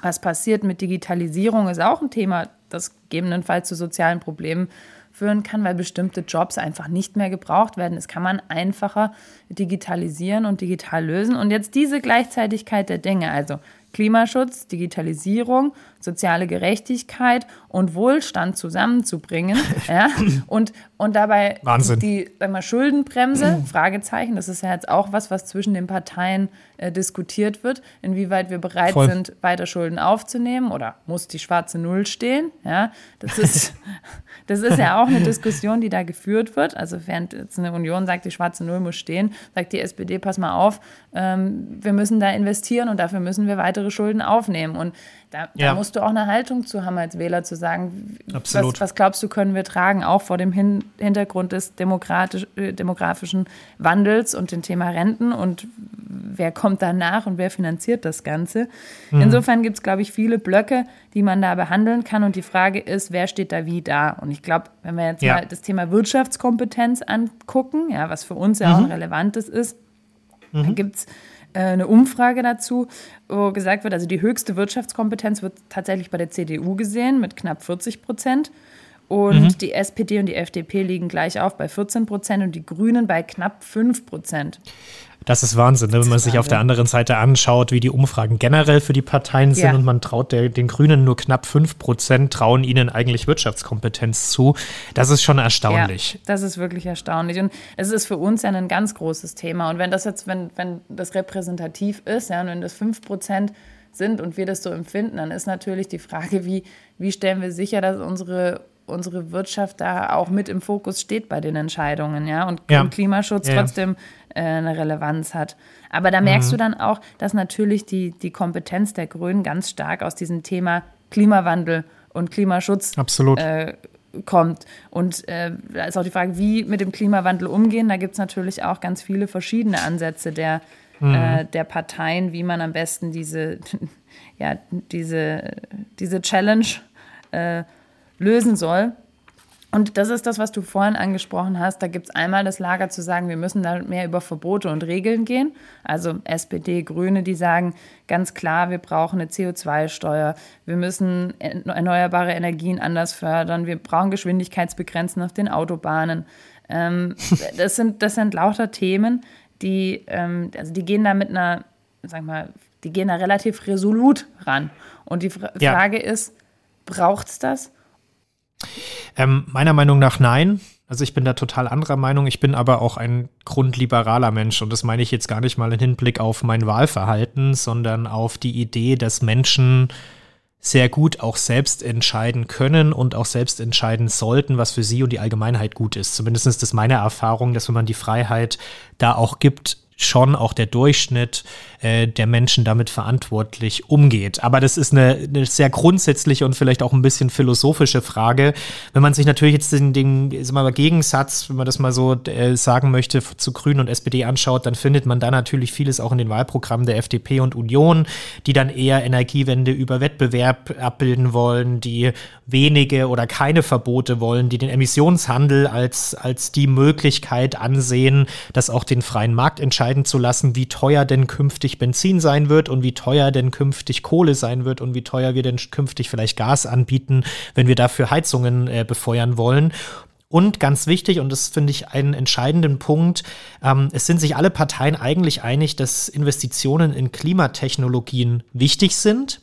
was passiert mit Digitalisierung ist auch ein Thema, das gegebenenfalls zu sozialen Problemen führen kann, weil bestimmte Jobs einfach nicht mehr gebraucht werden. Das kann man einfacher digitalisieren und digital lösen. Und jetzt diese Gleichzeitigkeit der Dinge, also Klimaschutz, Digitalisierung, soziale Gerechtigkeit und Wohlstand zusammenzubringen. ja, und, und dabei Wahnsinn. die sag mal, Schuldenbremse, Fragezeichen, das ist ja jetzt auch was, was zwischen den Parteien äh, diskutiert wird, inwieweit wir bereit Voll. sind, weiter Schulden aufzunehmen oder muss die schwarze Null stehen. Ja, das ist, das ist ja auch eine Diskussion, die da geführt wird. Also während jetzt eine Union sagt, die schwarze Null muss stehen, sagt die SPD, pass mal auf, ähm, wir müssen da investieren und dafür müssen wir weitere Schulden aufnehmen. Und da, ja. da, musst du auch eine Haltung zu haben als Wähler, zu sagen, was, was, glaubst du, können wir tragen, auch vor dem Hin Hintergrund des äh, demografischen Wandels und dem Thema Renten und wer kommt danach und wer finanziert das Ganze. Mhm. Insofern gibt es, glaube ich, viele Blöcke, die man da behandeln kann und die Frage ist, wer steht da wie da? Und ich glaube, wenn wir jetzt ja. mal das Thema Wirtschaftskompetenz angucken, ja, was für uns ja mhm. auch ein relevantes ist, mhm. dann gibt es eine Umfrage dazu, wo gesagt wird, also die höchste Wirtschaftskompetenz wird tatsächlich bei der CDU gesehen mit knapp 40 Prozent. Und mhm. die SPD und die FDP liegen gleich auf bei 14 Prozent und die Grünen bei knapp 5 Prozent. Das ist Wahnsinn, ne? wenn man sich auf der anderen Seite anschaut, wie die Umfragen generell für die Parteien sind ja. und man traut der, den Grünen nur knapp 5 Prozent, trauen ihnen eigentlich Wirtschaftskompetenz zu. Das ist schon erstaunlich. Ja, das ist wirklich erstaunlich. Und es ist für uns ja ein ganz großes Thema. Und wenn das jetzt, wenn, wenn das repräsentativ ist, ja, und wenn das 5 Prozent sind und wir das so empfinden, dann ist natürlich die Frage, wie, wie stellen wir sicher, dass unsere unsere Wirtschaft da auch mit im Fokus steht bei den Entscheidungen, ja, und ja. Klimaschutz ja. trotzdem äh, eine Relevanz hat. Aber da merkst mhm. du dann auch, dass natürlich die, die Kompetenz der Grünen ganz stark aus diesem Thema Klimawandel und Klimaschutz Absolut. Äh, kommt. Und äh, da ist auch die Frage, wie mit dem Klimawandel umgehen. Da gibt es natürlich auch ganz viele verschiedene Ansätze der, mhm. äh, der Parteien, wie man am besten diese, ja, diese, diese Challenge äh, lösen soll. Und das ist das, was du vorhin angesprochen hast. Da gibt es einmal das Lager zu sagen, wir müssen da mehr über Verbote und Regeln gehen. Also SPD, Grüne, die sagen ganz klar, wir brauchen eine CO2-Steuer, wir müssen erneuerbare Energien anders fördern, wir brauchen Geschwindigkeitsbegrenzen auf den Autobahnen. Ähm, das, sind, das sind lauter Themen, die, ähm, also die gehen da mit einer, sag mal, die gehen da relativ resolut ran. Und die Fra ja. Frage ist, braucht es das? Ähm, meiner Meinung nach nein. Also ich bin da total anderer Meinung. Ich bin aber auch ein grundliberaler Mensch und das meine ich jetzt gar nicht mal im Hinblick auf mein Wahlverhalten, sondern auf die Idee, dass Menschen sehr gut auch selbst entscheiden können und auch selbst entscheiden sollten, was für sie und die Allgemeinheit gut ist. Zumindest ist das meine Erfahrung, dass wenn man die Freiheit da auch gibt, schon auch der Durchschnitt äh, der Menschen damit verantwortlich umgeht. Aber das ist eine, eine, sehr grundsätzliche und vielleicht auch ein bisschen philosophische Frage. Wenn man sich natürlich jetzt den, den mal, Gegensatz, wenn man das mal so äh, sagen möchte, zu Grünen und SPD anschaut, dann findet man da natürlich vieles auch in den Wahlprogrammen der FDP und Union, die dann eher Energiewende über Wettbewerb abbilden wollen, die wenige oder keine Verbote wollen, die den Emissionshandel als, als die Möglichkeit ansehen, dass auch den freien Markt entscheiden zu lassen, wie teuer denn künftig Benzin sein wird und wie teuer denn künftig Kohle sein wird und wie teuer wir denn künftig vielleicht Gas anbieten, wenn wir dafür Heizungen äh, befeuern wollen. Und ganz wichtig, und das finde ich einen entscheidenden Punkt, ähm, es sind sich alle Parteien eigentlich einig, dass Investitionen in Klimatechnologien wichtig sind.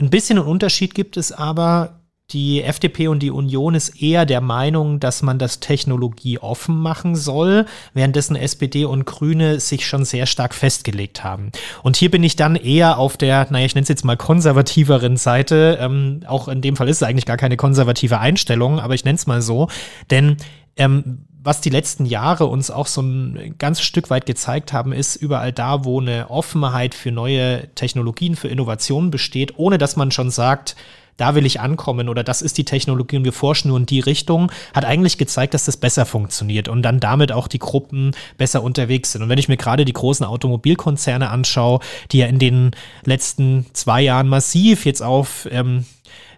Ein bisschen einen Unterschied gibt es aber die FDP und die Union ist eher der Meinung, dass man das Technologie offen machen soll, währenddessen SPD und Grüne sich schon sehr stark festgelegt haben. Und hier bin ich dann eher auf der, naja, ich nenne es jetzt mal konservativeren Seite. Ähm, auch in dem Fall ist es eigentlich gar keine konservative Einstellung, aber ich nenne es mal so. Denn ähm, was die letzten Jahre uns auch so ein ganzes Stück weit gezeigt haben, ist überall da, wo eine Offenheit für neue Technologien, für Innovationen besteht, ohne dass man schon sagt, da will ich ankommen oder das ist die Technologie und wir forschen nur in die Richtung, hat eigentlich gezeigt, dass das besser funktioniert und dann damit auch die Gruppen besser unterwegs sind. Und wenn ich mir gerade die großen Automobilkonzerne anschaue, die ja in den letzten zwei Jahren massiv jetzt auf ähm,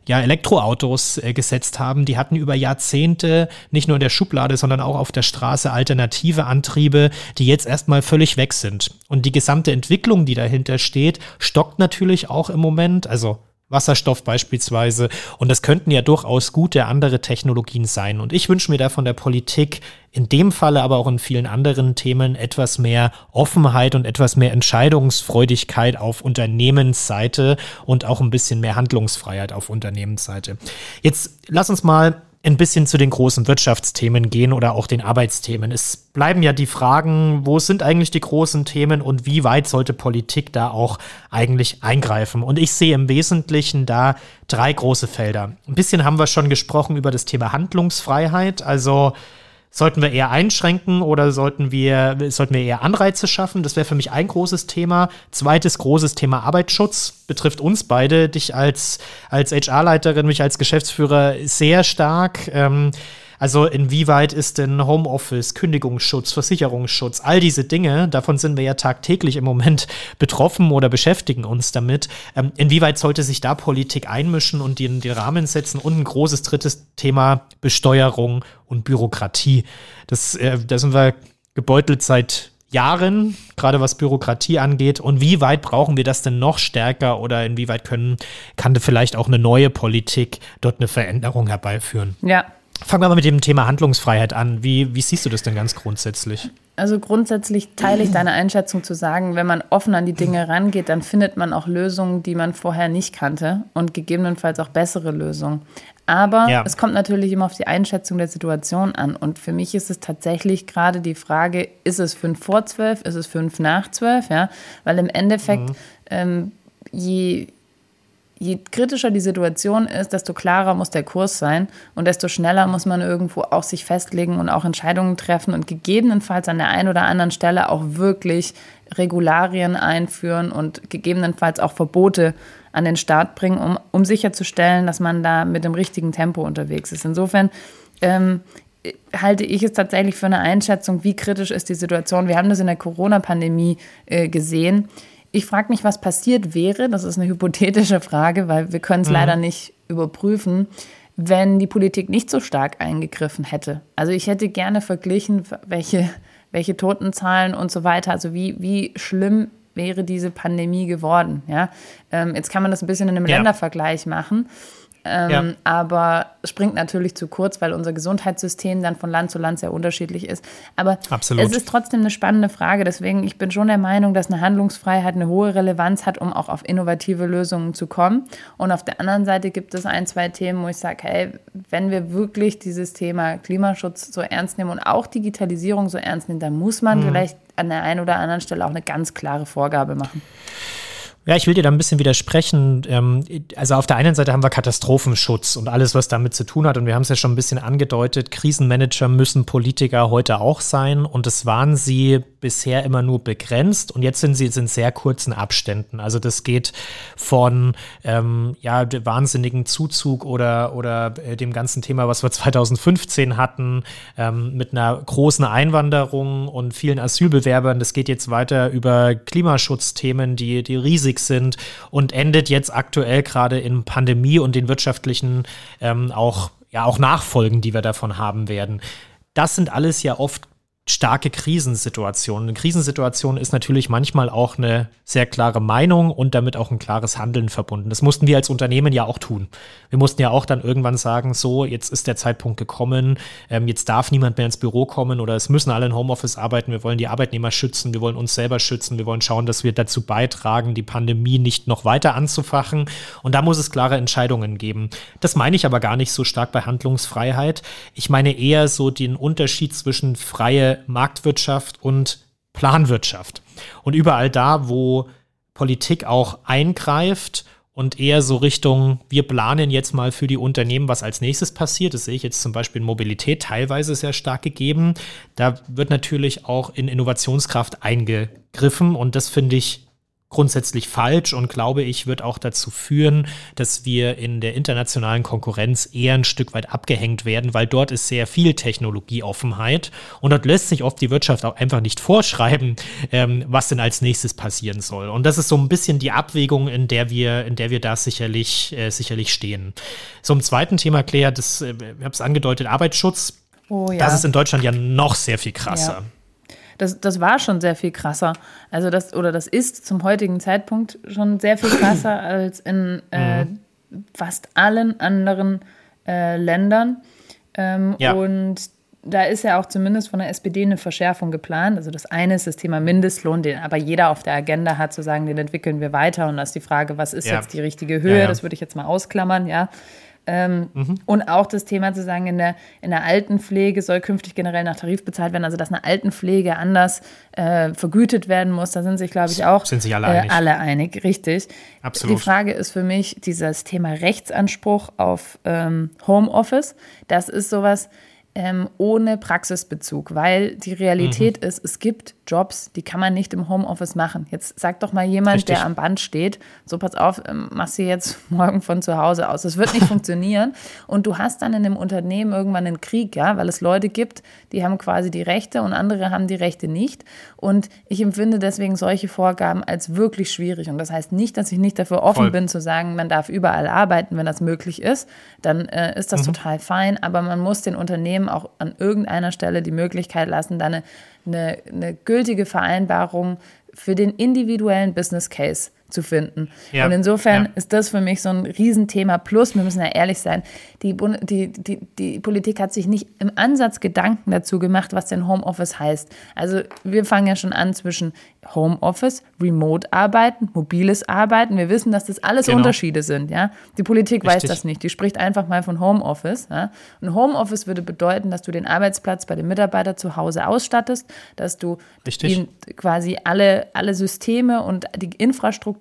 ja, Elektroautos äh, gesetzt haben, die hatten über Jahrzehnte nicht nur in der Schublade, sondern auch auf der Straße alternative Antriebe, die jetzt erstmal völlig weg sind. Und die gesamte Entwicklung, die dahinter steht, stockt natürlich auch im Moment. Also Wasserstoff beispielsweise. Und das könnten ja durchaus gute andere Technologien sein. Und ich wünsche mir da von der Politik in dem Falle, aber auch in vielen anderen Themen etwas mehr Offenheit und etwas mehr Entscheidungsfreudigkeit auf Unternehmensseite und auch ein bisschen mehr Handlungsfreiheit auf Unternehmensseite. Jetzt lass uns mal ein bisschen zu den großen Wirtschaftsthemen gehen oder auch den Arbeitsthemen. Es bleiben ja die Fragen, wo sind eigentlich die großen Themen und wie weit sollte Politik da auch eigentlich eingreifen? Und ich sehe im Wesentlichen da drei große Felder. Ein bisschen haben wir schon gesprochen über das Thema Handlungsfreiheit, also Sollten wir eher einschränken oder sollten wir, sollten wir eher Anreize schaffen? Das wäre für mich ein großes Thema. Zweites großes Thema Arbeitsschutz betrifft uns beide, dich als, als HR-Leiterin, mich als Geschäftsführer sehr stark. Ähm, also inwieweit ist denn Homeoffice, Kündigungsschutz, Versicherungsschutz, all diese Dinge, davon sind wir ja tagtäglich im Moment betroffen oder beschäftigen uns damit. Ähm, inwieweit sollte sich da Politik einmischen und den, den Rahmen setzen? Und ein großes drittes Thema Besteuerung und Bürokratie. Das, äh, da sind wir gebeutelt seit Jahren, gerade was Bürokratie angeht. Und wie weit brauchen wir das denn noch stärker oder inwieweit können, kann vielleicht auch eine neue Politik dort eine Veränderung herbeiführen? Ja, Fangen wir mal mit dem Thema Handlungsfreiheit an. Wie, wie siehst du das denn ganz grundsätzlich? Also grundsätzlich teile ich deine Einschätzung zu sagen, wenn man offen an die Dinge rangeht, dann findet man auch Lösungen, die man vorher nicht kannte und gegebenenfalls auch bessere Lösungen. Aber ja. es kommt natürlich immer auf die Einschätzung der Situation an. Und für mich ist es tatsächlich gerade die Frage, ist es fünf vor zwölf, ist es fünf nach zwölf? Ja? Weil im Endeffekt, mhm. ähm, je, je kritischer die Situation ist, desto klarer muss der Kurs sein und desto schneller muss man irgendwo auch sich festlegen und auch Entscheidungen treffen und gegebenenfalls an der einen oder anderen Stelle auch wirklich Regularien einführen und gegebenenfalls auch Verbote an den Start bringen, um, um sicherzustellen, dass man da mit dem richtigen Tempo unterwegs ist. Insofern ähm, halte ich es tatsächlich für eine Einschätzung, wie kritisch ist die Situation. Wir haben das in der Corona-Pandemie äh, gesehen ich frage mich, was passiert wäre, das ist eine hypothetische Frage, weil wir können es mhm. leider nicht überprüfen, wenn die Politik nicht so stark eingegriffen hätte. Also ich hätte gerne verglichen, welche, welche Totenzahlen und so weiter, also wie, wie schlimm wäre diese Pandemie geworden. Ja? Ähm, jetzt kann man das ein bisschen in einem ja. Ländervergleich machen. Ähm, ja. Aber springt natürlich zu kurz, weil unser Gesundheitssystem dann von Land zu Land sehr unterschiedlich ist. Aber Absolut. es ist trotzdem eine spannende Frage. Deswegen, ich bin schon der Meinung, dass eine Handlungsfreiheit eine hohe Relevanz hat, um auch auf innovative Lösungen zu kommen. Und auf der anderen Seite gibt es ein, zwei Themen, wo ich sage, hey, wenn wir wirklich dieses Thema Klimaschutz so ernst nehmen und auch Digitalisierung so ernst nehmen, dann muss man mhm. vielleicht an der einen oder anderen Stelle auch eine ganz klare Vorgabe machen. Ja, ich will dir da ein bisschen widersprechen. Ähm, also auf der einen Seite haben wir Katastrophenschutz und alles, was damit zu tun hat. Und wir haben es ja schon ein bisschen angedeutet. Krisenmanager müssen Politiker heute auch sein. Und das waren sie bisher immer nur begrenzt und jetzt sind sie in sehr kurzen Abständen. Also das geht von ähm, ja, wahnsinnigen Zuzug oder, oder äh, dem ganzen Thema, was wir 2015 hatten, ähm, mit einer großen Einwanderung und vielen Asylbewerbern. Das geht jetzt weiter über Klimaschutzthemen, die, die riesig sind und endet jetzt aktuell gerade in Pandemie und den wirtschaftlichen ähm, auch, ja, auch Nachfolgen, die wir davon haben werden. Das sind alles ja oft starke Krisensituationen. Eine Krisensituation ist natürlich manchmal auch eine sehr klare Meinung und damit auch ein klares Handeln verbunden. Das mussten wir als Unternehmen ja auch tun. Wir mussten ja auch dann irgendwann sagen, so, jetzt ist der Zeitpunkt gekommen, ähm, jetzt darf niemand mehr ins Büro kommen oder es müssen alle in Homeoffice arbeiten. Wir wollen die Arbeitnehmer schützen, wir wollen uns selber schützen, wir wollen schauen, dass wir dazu beitragen, die Pandemie nicht noch weiter anzufachen. Und da muss es klare Entscheidungen geben. Das meine ich aber gar nicht so stark bei Handlungsfreiheit. Ich meine eher so den Unterschied zwischen freie Marktwirtschaft und Planwirtschaft. Und überall da, wo Politik auch eingreift und eher so Richtung, wir planen jetzt mal für die Unternehmen, was als nächstes passiert. Das sehe ich jetzt zum Beispiel in Mobilität teilweise sehr stark gegeben. Da wird natürlich auch in Innovationskraft eingegriffen und das finde ich grundsätzlich falsch und glaube ich, wird auch dazu führen, dass wir in der internationalen Konkurrenz eher ein Stück weit abgehängt werden, weil dort ist sehr viel Technologieoffenheit und dort lässt sich oft die Wirtschaft auch einfach nicht vorschreiben, ähm, was denn als nächstes passieren soll. Und das ist so ein bisschen die Abwägung, in der wir, in der wir da sicherlich, äh, sicherlich stehen. Zum zweiten Thema, Claire, das, äh, ich habe es angedeutet, Arbeitsschutz. Oh, ja. Das ist in Deutschland ja noch sehr viel krasser. Ja das, das war schon sehr viel krasser. Also das, oder das ist zum heutigen Zeitpunkt schon sehr viel krasser als in äh, mhm. fast allen anderen äh, Ländern. Ähm, ja. Und da ist ja auch zumindest von der SPD eine Verschärfung geplant. Also das eine ist das Thema Mindestlohn, den aber jeder auf der Agenda hat, zu sagen, den entwickeln wir weiter. Und da ist die Frage, was ist ja. jetzt die richtige Höhe? Ja. Das würde ich jetzt mal ausklammern, ja. Ähm, mhm. Und auch das Thema zu sagen, in der, in der Altenpflege soll künftig generell nach Tarif bezahlt werden, also dass eine Altenpflege anders äh, vergütet werden muss, da sind sich, glaube ich, auch sind sich alle, äh, einig. alle einig. Richtig. Absolut. Die Frage ist für mich dieses Thema Rechtsanspruch auf ähm, Homeoffice. Das ist sowas, ähm, ohne Praxisbezug, weil die Realität mhm. ist, es gibt Jobs, die kann man nicht im Homeoffice machen. Jetzt sagt doch mal jemand, Richtig. der am Band steht, so pass auf, ähm, machst du jetzt morgen von zu Hause aus. Das wird nicht funktionieren. Und du hast dann in dem Unternehmen irgendwann einen Krieg, ja, weil es Leute gibt, die haben quasi die Rechte und andere haben die Rechte nicht. Und ich empfinde deswegen solche Vorgaben als wirklich schwierig. Und das heißt nicht, dass ich nicht dafür offen Voll. bin zu sagen, man darf überall arbeiten, wenn das möglich ist. Dann äh, ist das mhm. total fein. Aber man muss den Unternehmen auch an irgendeiner Stelle die Möglichkeit lassen, da eine eine, eine gültige Vereinbarung für den individuellen Business Case zu finden. Ja, und insofern ja. ist das für mich so ein Riesenthema. Plus, wir müssen ja ehrlich sein, die, die, die, die Politik hat sich nicht im Ansatz Gedanken dazu gemacht, was denn Homeoffice heißt. Also wir fangen ja schon an zwischen Homeoffice, Remote-Arbeiten, mobiles Arbeiten. Wir wissen, dass das alles genau. Unterschiede sind. Ja? Die Politik Richtig. weiß das nicht. Die spricht einfach mal von Homeoffice. Ja? Und Homeoffice würde bedeuten, dass du den Arbeitsplatz bei dem Mitarbeiter zu Hause ausstattest, dass du ihm quasi alle, alle Systeme und die Infrastruktur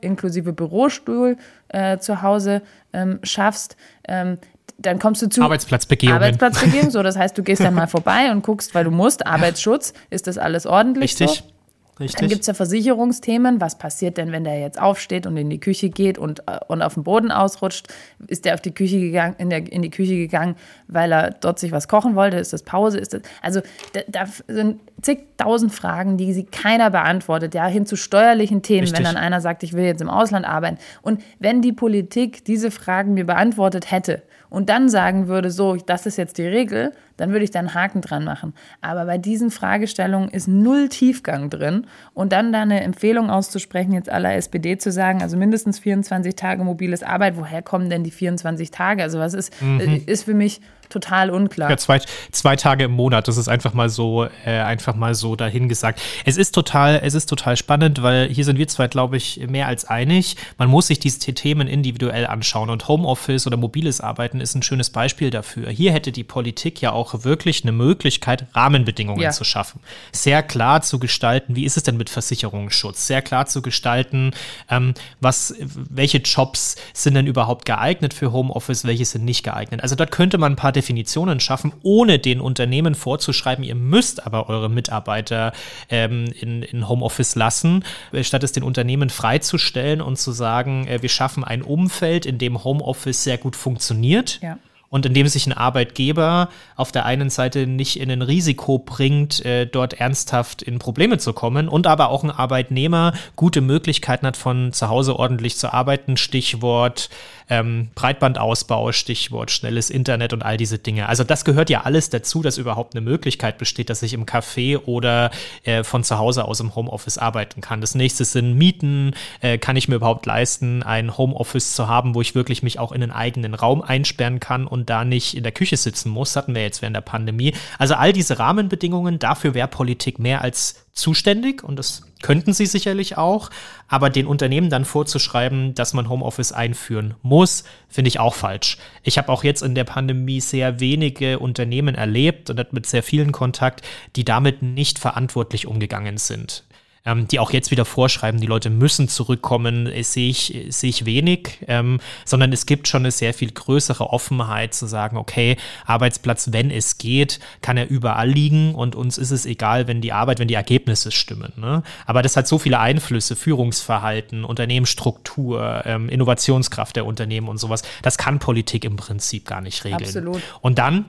inklusive Bürostuhl äh, zu Hause ähm, schaffst. Ähm, dann kommst du zu Arbeitsplatzbegehungen. Arbeitsplatzbegehung, so das heißt, du gehst dann mal vorbei und guckst, weil du musst, Arbeitsschutz, ist das alles ordentlich Richtig. so? Richtig. Dann gibt es ja Versicherungsthemen. Was passiert denn, wenn der jetzt aufsteht und in die Küche geht und, äh, und auf dem Boden ausrutscht? Ist der auf die Küche gegangen, in, der, in die Küche gegangen, weil er dort sich was kochen wollte? Ist das Pause? Ist das, also da, da sind zigtausend Fragen, die sie keiner beantwortet, ja, hin zu steuerlichen Themen, Richtig. wenn dann einer sagt, ich will jetzt im Ausland arbeiten. Und wenn die Politik diese Fragen mir beantwortet hätte und dann sagen würde, so, das ist jetzt die Regel, dann würde ich da einen Haken dran machen. Aber bei diesen Fragestellungen ist null Tiefgang drin. Und dann da eine Empfehlung auszusprechen, jetzt aller SPD zu sagen, also mindestens 24 Tage mobiles Arbeit, woher kommen denn die 24 Tage? Also was ist, mhm. ist für mich total unklar. Ja, zwei, zwei Tage im Monat, das ist einfach mal so, äh, einfach mal so dahingesagt. Es ist total, es ist total spannend, weil hier sind wir zwei, glaube ich, mehr als einig. Man muss sich diese Themen individuell anschauen und Homeoffice oder mobiles Arbeiten ist ein schönes Beispiel dafür. Hier hätte die Politik ja auch wirklich eine Möglichkeit, Rahmenbedingungen ja. zu schaffen. Sehr klar zu gestalten, wie ist es denn mit Versicherungsschutz? Sehr klar zu gestalten, ähm, was, welche Jobs sind denn überhaupt geeignet für Homeoffice, welche sind nicht geeignet. Also dort könnte man ein paar Definitionen schaffen, ohne den Unternehmen vorzuschreiben, ihr müsst aber eure Mitarbeiter ähm, in, in Homeoffice lassen, statt es den Unternehmen freizustellen und zu sagen, äh, wir schaffen ein Umfeld, in dem Homeoffice sehr gut funktioniert. Ja und indem sich ein Arbeitgeber auf der einen Seite nicht in ein Risiko bringt, äh, dort ernsthaft in Probleme zu kommen und aber auch ein Arbeitnehmer gute Möglichkeiten hat, von zu Hause ordentlich zu arbeiten. Stichwort ähm, Breitbandausbau, Stichwort schnelles Internet und all diese Dinge. Also das gehört ja alles dazu, dass überhaupt eine Möglichkeit besteht, dass ich im Café oder äh, von zu Hause aus im Homeoffice arbeiten kann. Das nächste sind Mieten. Äh, kann ich mir überhaupt leisten, ein Homeoffice zu haben, wo ich wirklich mich auch in einen eigenen Raum einsperren kann und da nicht in der Küche sitzen muss, hatten wir jetzt während der Pandemie. Also all diese Rahmenbedingungen, dafür wäre Politik mehr als zuständig und das könnten sie sicherlich auch, aber den Unternehmen dann vorzuschreiben, dass man Homeoffice einführen muss, finde ich auch falsch. Ich habe auch jetzt in der Pandemie sehr wenige Unternehmen erlebt und mit sehr vielen Kontakt, die damit nicht verantwortlich umgegangen sind ähm, die auch jetzt wieder vorschreiben, die Leute müssen zurückkommen, sehe ich, sehe ich wenig, ähm, sondern es gibt schon eine sehr viel größere Offenheit zu sagen, okay, Arbeitsplatz, wenn es geht, kann er überall liegen und uns ist es egal, wenn die Arbeit, wenn die Ergebnisse stimmen. Ne? Aber das hat so viele Einflüsse, Führungsverhalten, Unternehmensstruktur, ähm, Innovationskraft der Unternehmen und sowas. Das kann Politik im Prinzip gar nicht regeln. Absolut. Und dann,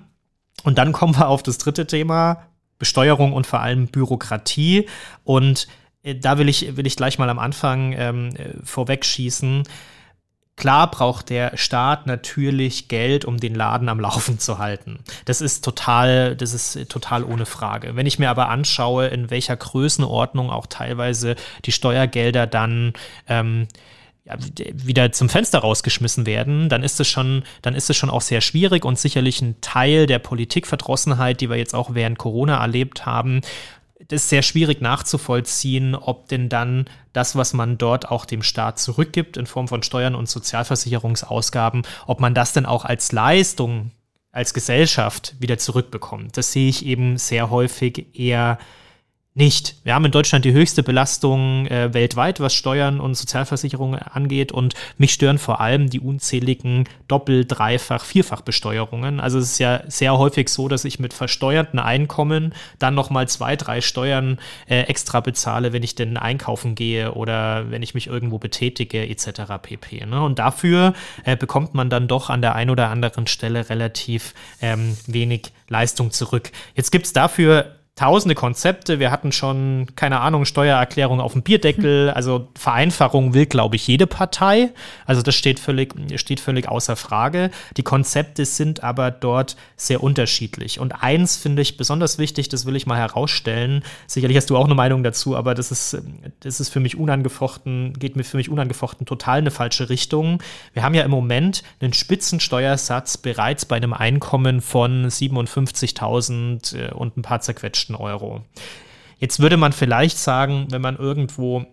und dann kommen wir auf das dritte Thema, Besteuerung und vor allem Bürokratie. Und äh, da will ich, will ich gleich mal am Anfang ähm, äh, vorwegschießen. Klar braucht der Staat natürlich Geld, um den Laden am Laufen zu halten. Das ist total, das ist total ohne Frage. Wenn ich mir aber anschaue, in welcher Größenordnung auch teilweise die Steuergelder dann ähm, ja, wieder zum Fenster rausgeschmissen werden, dann ist es schon, dann ist es schon auch sehr schwierig und sicherlich ein Teil der Politikverdrossenheit, die wir jetzt auch während Corona erlebt haben, das ist sehr schwierig nachzuvollziehen, ob denn dann das, was man dort auch dem Staat zurückgibt in Form von Steuern und Sozialversicherungsausgaben, ob man das denn auch als Leistung, als Gesellschaft wieder zurückbekommt. Das sehe ich eben sehr häufig eher nicht. Wir haben in Deutschland die höchste Belastung äh, weltweit, was Steuern und Sozialversicherungen angeht. Und mich stören vor allem die unzähligen Doppel-, Dreifach-, Vierfach-Besteuerungen. Also es ist ja sehr häufig so, dass ich mit versteuerten Einkommen dann nochmal zwei, drei Steuern äh, extra bezahle, wenn ich denn einkaufen gehe oder wenn ich mich irgendwo betätige etc. pp. Ne? Und dafür äh, bekommt man dann doch an der einen oder anderen Stelle relativ ähm, wenig Leistung zurück. Jetzt gibt's dafür tausende Konzepte. Wir hatten schon, keine Ahnung, Steuererklärung auf dem Bierdeckel. Also Vereinfachung will, glaube ich, jede Partei. Also das steht völlig, steht völlig außer Frage. Die Konzepte sind aber dort sehr unterschiedlich. Und eins finde ich besonders wichtig, das will ich mal herausstellen. Sicherlich hast du auch eine Meinung dazu, aber das ist, das ist für mich unangefochten, geht mir für mich unangefochten total in eine falsche Richtung. Wir haben ja im Moment einen Spitzensteuersatz bereits bei einem Einkommen von 57.000 äh, und ein paar zerquetschten Euro. Jetzt würde man vielleicht sagen, wenn man irgendwo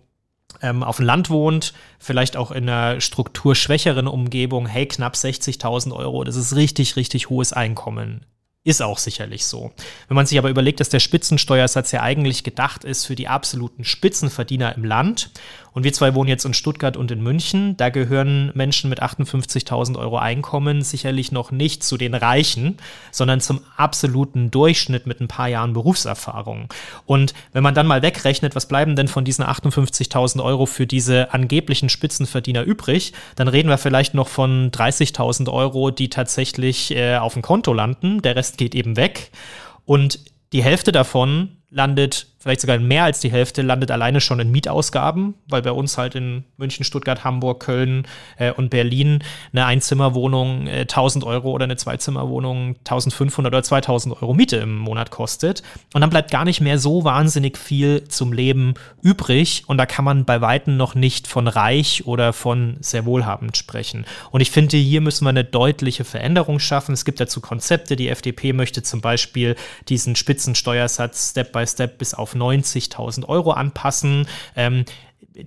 ähm, auf dem Land wohnt, vielleicht auch in einer strukturschwächeren Umgebung, hey, knapp 60.000 Euro, das ist richtig, richtig hohes Einkommen. Ist auch sicherlich so. Wenn man sich aber überlegt, dass der Spitzensteuersatz ja eigentlich gedacht ist für die absoluten Spitzenverdiener im Land und wir zwei wohnen jetzt in Stuttgart und in München. Da gehören Menschen mit 58.000 Euro Einkommen sicherlich noch nicht zu den Reichen, sondern zum absoluten Durchschnitt mit ein paar Jahren Berufserfahrung. Und wenn man dann mal wegrechnet, was bleiben denn von diesen 58.000 Euro für diese angeblichen Spitzenverdiener übrig, dann reden wir vielleicht noch von 30.000 Euro, die tatsächlich äh, auf dem Konto landen. Der Rest geht eben weg. Und die Hälfte davon landet vielleicht sogar mehr als die Hälfte landet alleine schon in Mietausgaben, weil bei uns halt in München, Stuttgart, Hamburg, Köln äh, und Berlin eine Einzimmerwohnung äh, 1000 Euro oder eine Zweizimmerwohnung 1500 oder 2000 Euro Miete im Monat kostet. Und dann bleibt gar nicht mehr so wahnsinnig viel zum Leben übrig. Und da kann man bei Weitem noch nicht von reich oder von sehr wohlhabend sprechen. Und ich finde, hier müssen wir eine deutliche Veränderung schaffen. Es gibt dazu Konzepte. Die FDP möchte zum Beispiel diesen Spitzensteuersatz Step by Step bis auf 90.000 Euro anpassen. Ähm,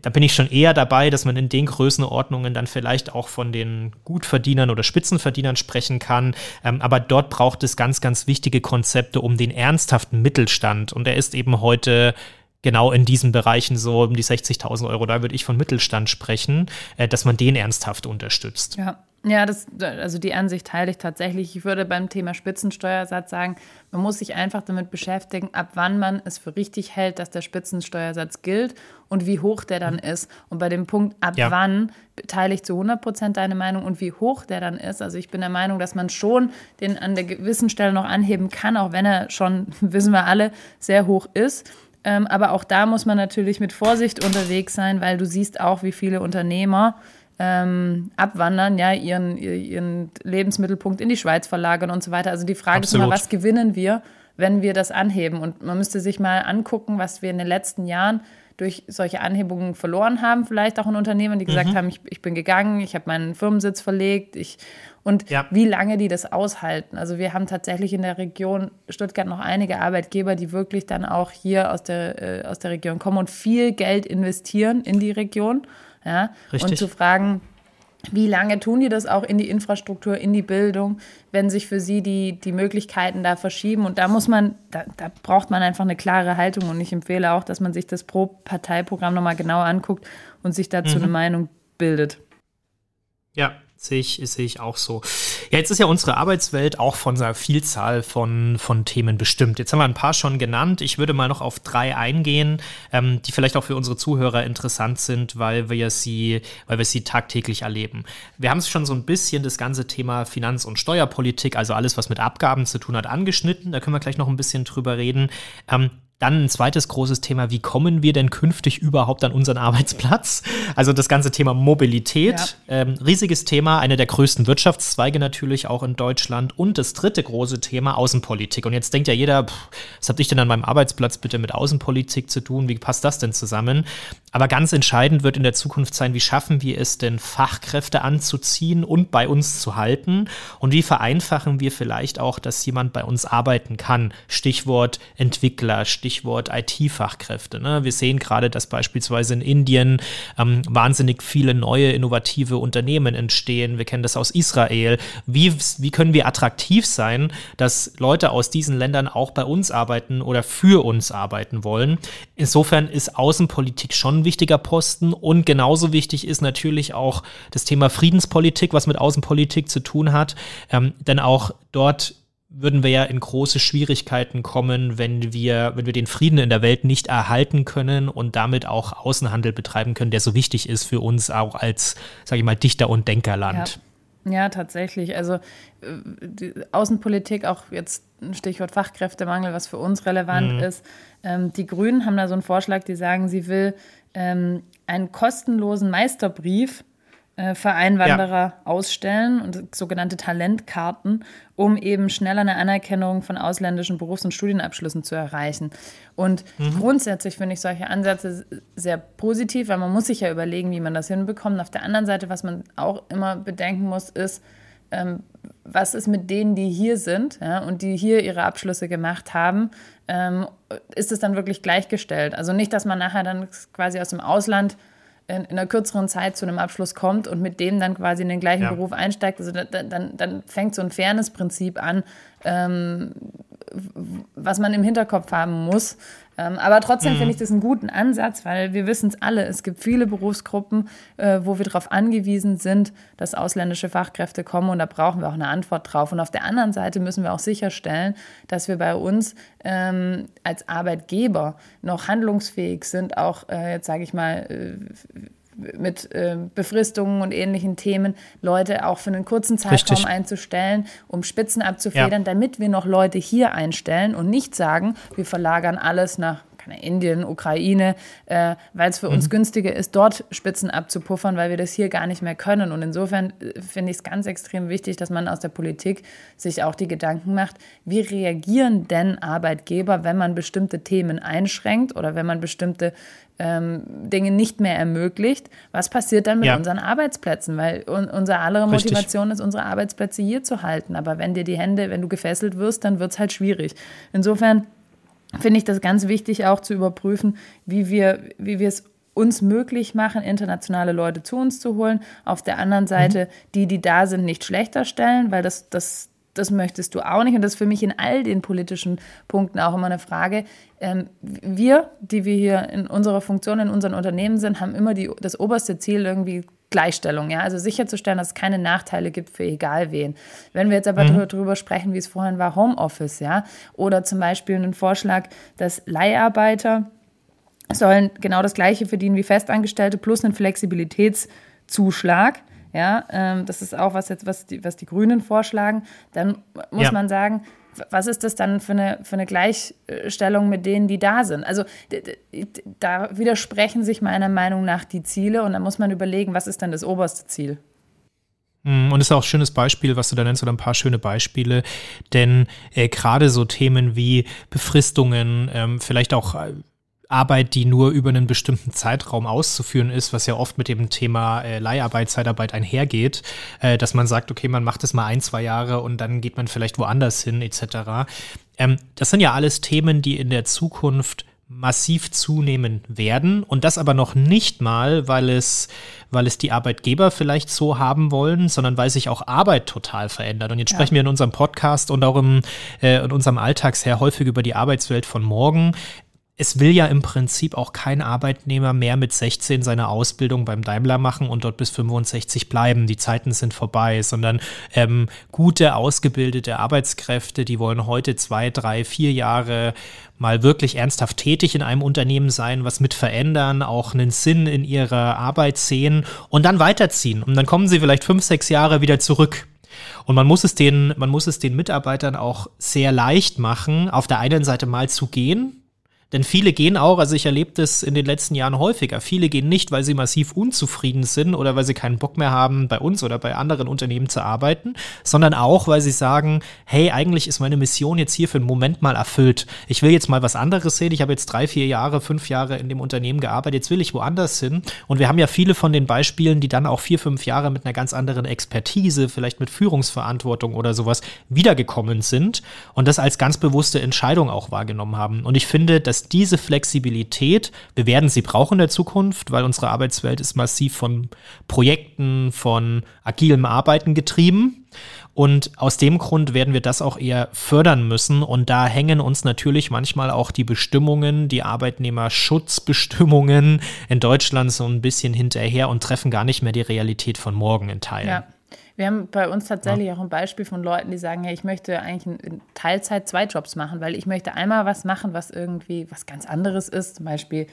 da bin ich schon eher dabei, dass man in den Größenordnungen dann vielleicht auch von den Gutverdienern oder Spitzenverdienern sprechen kann. Ähm, aber dort braucht es ganz, ganz wichtige Konzepte um den ernsthaften Mittelstand. Und er ist eben heute genau in diesen Bereichen so um die 60.000 Euro. Da würde ich von Mittelstand sprechen, äh, dass man den ernsthaft unterstützt. Ja. Ja, das, also die Ansicht teile ich tatsächlich. Ich würde beim Thema Spitzensteuersatz sagen, man muss sich einfach damit beschäftigen, ab wann man es für richtig hält, dass der Spitzensteuersatz gilt und wie hoch der dann ist. Und bei dem Punkt, ab ja. wann, teile ich zu 100 Prozent deine Meinung und wie hoch der dann ist. Also ich bin der Meinung, dass man schon den an der gewissen Stelle noch anheben kann, auch wenn er schon, wissen wir alle, sehr hoch ist. Ähm, aber auch da muss man natürlich mit Vorsicht unterwegs sein, weil du siehst auch, wie viele Unternehmer ähm, abwandern, ja, ihren, ihren Lebensmittelpunkt in die Schweiz verlagern und so weiter. Also die Frage Absolut. ist immer, was gewinnen wir, wenn wir das anheben? Und man müsste sich mal angucken, was wir in den letzten Jahren durch solche Anhebungen verloren haben, vielleicht auch in Unternehmen, die gesagt mhm. haben, ich, ich, bin gegangen, ich habe meinen Firmensitz verlegt, ich und ja. wie lange die das aushalten. Also wir haben tatsächlich in der Region Stuttgart noch einige Arbeitgeber, die wirklich dann auch hier aus der, äh, aus der Region kommen und viel Geld investieren in die Region. Ja? Richtig. Und zu fragen, wie lange tun die das auch in die Infrastruktur, in die Bildung, wenn sich für sie die, die Möglichkeiten da verschieben? Und da muss man, da, da braucht man einfach eine klare Haltung. Und ich empfehle auch, dass man sich das Pro-Parteiprogramm nochmal genau anguckt und sich dazu mhm. eine Meinung bildet. Ja, Sehe ich, sehe ich auch so. Ja, jetzt ist ja unsere Arbeitswelt auch von einer Vielzahl von, von Themen bestimmt. Jetzt haben wir ein paar schon genannt. Ich würde mal noch auf drei eingehen, ähm, die vielleicht auch für unsere Zuhörer interessant sind, weil wir sie, weil wir sie tagtäglich erleben. Wir haben es schon so ein bisschen das ganze Thema Finanz- und Steuerpolitik, also alles, was mit Abgaben zu tun hat, angeschnitten. Da können wir gleich noch ein bisschen drüber reden. Ähm, dann ein zweites großes Thema, wie kommen wir denn künftig überhaupt an unseren Arbeitsplatz? Also das ganze Thema Mobilität, ja. ähm, riesiges Thema, eine der größten Wirtschaftszweige natürlich auch in Deutschland. Und das dritte große Thema, Außenpolitik. Und jetzt denkt ja jeder, pff, was habe ich denn an meinem Arbeitsplatz bitte mit Außenpolitik zu tun? Wie passt das denn zusammen? Aber ganz entscheidend wird in der Zukunft sein, wie schaffen wir es denn, Fachkräfte anzuziehen und bei uns zu halten? Und wie vereinfachen wir vielleicht auch, dass jemand bei uns arbeiten kann? Stichwort Entwickler, Stichwort Stichwort IT-Fachkräfte. Ne? Wir sehen gerade, dass beispielsweise in Indien ähm, wahnsinnig viele neue innovative Unternehmen entstehen. Wir kennen das aus Israel. Wie, wie können wir attraktiv sein, dass Leute aus diesen Ländern auch bei uns arbeiten oder für uns arbeiten wollen? Insofern ist Außenpolitik schon ein wichtiger Posten und genauso wichtig ist natürlich auch das Thema Friedenspolitik, was mit Außenpolitik zu tun hat. Ähm, denn auch dort würden wir ja in große Schwierigkeiten kommen, wenn wir, wenn wir den Frieden in der Welt nicht erhalten können und damit auch Außenhandel betreiben können, der so wichtig ist für uns auch als, sage ich mal, Dichter- und Denkerland. Ja. ja tatsächlich. Also die Außenpolitik, auch jetzt ein Stichwort Fachkräftemangel, was für uns relevant mhm. ist. Ähm, die Grünen haben da so einen Vorschlag, die sagen, sie will ähm, einen kostenlosen Meisterbrief äh, für Einwanderer ja. ausstellen und sogenannte Talentkarten, um eben schneller eine Anerkennung von ausländischen Berufs- und Studienabschlüssen zu erreichen. Und mhm. grundsätzlich finde ich solche Ansätze sehr positiv, weil man muss sich ja überlegen, wie man das hinbekommt. Auf der anderen Seite, was man auch immer bedenken muss, ist, ähm, was ist mit denen, die hier sind ja, und die hier ihre Abschlüsse gemacht haben, ähm, ist es dann wirklich gleichgestellt? Also nicht, dass man nachher dann quasi aus dem Ausland in, in, einer kürzeren Zeit zu einem Abschluss kommt und mit dem dann quasi in den gleichen ja. Beruf einsteigt, also dann, dann, dann fängt so ein Fairness-Prinzip an, ähm, was man im Hinterkopf haben muss. Ähm, aber trotzdem mhm. finde ich das einen guten Ansatz, weil wir wissen es alle, es gibt viele Berufsgruppen, äh, wo wir darauf angewiesen sind, dass ausländische Fachkräfte kommen und da brauchen wir auch eine Antwort drauf. Und auf der anderen Seite müssen wir auch sicherstellen, dass wir bei uns ähm, als Arbeitgeber noch handlungsfähig sind, auch äh, jetzt sage ich mal, äh, mit äh, Befristungen und ähnlichen Themen Leute auch für einen kurzen Zeitraum Richtig. einzustellen, um Spitzen abzufedern, ja. damit wir noch Leute hier einstellen und nicht sagen, wir verlagern alles nach Indien, Ukraine, äh, weil es für mhm. uns günstiger ist, dort Spitzen abzupuffern, weil wir das hier gar nicht mehr können. Und insofern äh, finde ich es ganz extrem wichtig, dass man aus der Politik sich auch die Gedanken macht, wie reagieren denn Arbeitgeber, wenn man bestimmte Themen einschränkt oder wenn man bestimmte ähm, Dinge nicht mehr ermöglicht. Was passiert dann mit ja. unseren Arbeitsplätzen? Weil un unsere andere Motivation Richtig. ist, unsere Arbeitsplätze hier zu halten. Aber wenn dir die Hände, wenn du gefesselt wirst, dann wird es halt schwierig. Insofern finde ich das ganz wichtig auch zu überprüfen, wie wir, wie wir es uns möglich machen, internationale Leute zu uns zu holen. Auf der anderen Seite, mhm. die, die da sind, nicht schlechter stellen, weil das, das, das möchtest du auch nicht. Und das ist für mich in all den politischen Punkten auch immer eine Frage. Ähm, wir, die wir hier in unserer Funktion in unseren Unternehmen sind, haben immer die, das oberste Ziel, irgendwie Gleichstellung, ja, also sicherzustellen, dass es keine Nachteile gibt für egal wen. Wenn wir jetzt aber mhm. darüber sprechen, wie es vorhin war, Homeoffice, ja, oder zum Beispiel einen Vorschlag, dass Leiharbeiter sollen genau das Gleiche verdienen wie Festangestellte plus einen Flexibilitätszuschlag. Ja, ähm, das ist auch was jetzt, was die, was die Grünen vorschlagen. Dann muss ja. man sagen, was ist das dann für eine, für eine Gleichstellung mit denen, die da sind? Also da widersprechen sich meiner Meinung nach die Ziele und da muss man überlegen, was ist denn das oberste Ziel? Mm, und ist auch ein schönes Beispiel, was du da nennst, oder ein paar schöne Beispiele. Denn äh, gerade so Themen wie Befristungen, ähm, vielleicht auch äh, Arbeit, die nur über einen bestimmten Zeitraum auszuführen ist, was ja oft mit dem Thema äh, Leiharbeit, Zeitarbeit einhergeht, äh, dass man sagt, okay, man macht es mal ein, zwei Jahre und dann geht man vielleicht woanders hin, etc. Ähm, das sind ja alles Themen, die in der Zukunft massiv zunehmen werden und das aber noch nicht mal, weil es, weil es die Arbeitgeber vielleicht so haben wollen, sondern weil sich auch Arbeit total verändert. Und jetzt ja. sprechen wir in unserem Podcast und auch im, äh, in unserem Alltag sehr häufig über die Arbeitswelt von morgen es will ja im Prinzip auch kein Arbeitnehmer mehr mit 16 seine Ausbildung beim Daimler machen und dort bis 65 bleiben. Die Zeiten sind vorbei, sondern ähm, gute, ausgebildete Arbeitskräfte, die wollen heute zwei, drei, vier Jahre mal wirklich ernsthaft tätig in einem Unternehmen sein, was mit verändern, auch einen Sinn in ihrer Arbeit sehen und dann weiterziehen. Und dann kommen sie vielleicht fünf, sechs Jahre wieder zurück. Und man muss es den, man muss es den Mitarbeitern auch sehr leicht machen, auf der einen Seite mal zu gehen, denn viele gehen auch, also ich erlebe das in den letzten Jahren häufiger, viele gehen nicht, weil sie massiv unzufrieden sind oder weil sie keinen Bock mehr haben, bei uns oder bei anderen Unternehmen zu arbeiten, sondern auch, weil sie sagen, hey, eigentlich ist meine Mission jetzt hier für einen Moment mal erfüllt. Ich will jetzt mal was anderes sehen. Ich habe jetzt drei, vier Jahre, fünf Jahre in dem Unternehmen gearbeitet. Jetzt will ich woanders hin. Und wir haben ja viele von den Beispielen, die dann auch vier, fünf Jahre mit einer ganz anderen Expertise, vielleicht mit Führungsverantwortung oder sowas wiedergekommen sind und das als ganz bewusste Entscheidung auch wahrgenommen haben. Und ich finde, dass dass diese Flexibilität, wir werden sie brauchen in der Zukunft, weil unsere Arbeitswelt ist massiv von Projekten, von agilem Arbeiten getrieben. Und aus dem Grund werden wir das auch eher fördern müssen. Und da hängen uns natürlich manchmal auch die Bestimmungen, die Arbeitnehmerschutzbestimmungen in Deutschland so ein bisschen hinterher und treffen gar nicht mehr die Realität von morgen in Teilen. Ja. Wir haben bei uns tatsächlich ja. auch ein Beispiel von Leuten, die sagen, hey, ich möchte eigentlich in Teilzeit zwei Jobs machen, weil ich möchte einmal was machen, was irgendwie was ganz anderes ist, zum Beispiel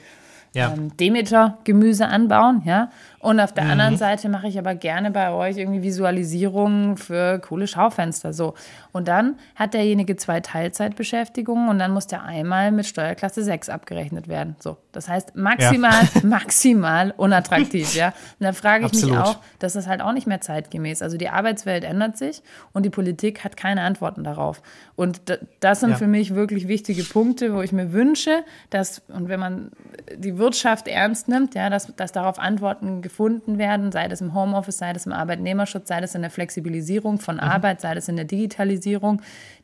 ja. ähm, Demeter-Gemüse anbauen, ja. Und auf der mhm. anderen Seite mache ich aber gerne bei euch irgendwie Visualisierungen für coole Schaufenster. So. Und dann hat derjenige zwei Teilzeitbeschäftigungen und dann muss der einmal mit Steuerklasse 6 abgerechnet werden. So. Das heißt, maximal, ja. maximal unattraktiv, ja. Und dann frage ich Absolut. mich auch, das ist halt auch nicht mehr zeitgemäß. Also die Arbeitswelt ändert sich und die Politik hat keine Antworten darauf. Und das sind ja. für mich wirklich wichtige Punkte, wo ich mir wünsche, dass, und wenn man die Wirtschaft ernst nimmt, ja, dass, dass darauf Antworten gefunden werden, sei das im Homeoffice, sei das im Arbeitnehmerschutz, sei das in der Flexibilisierung von mhm. Arbeit, sei das in der Digitalisierung,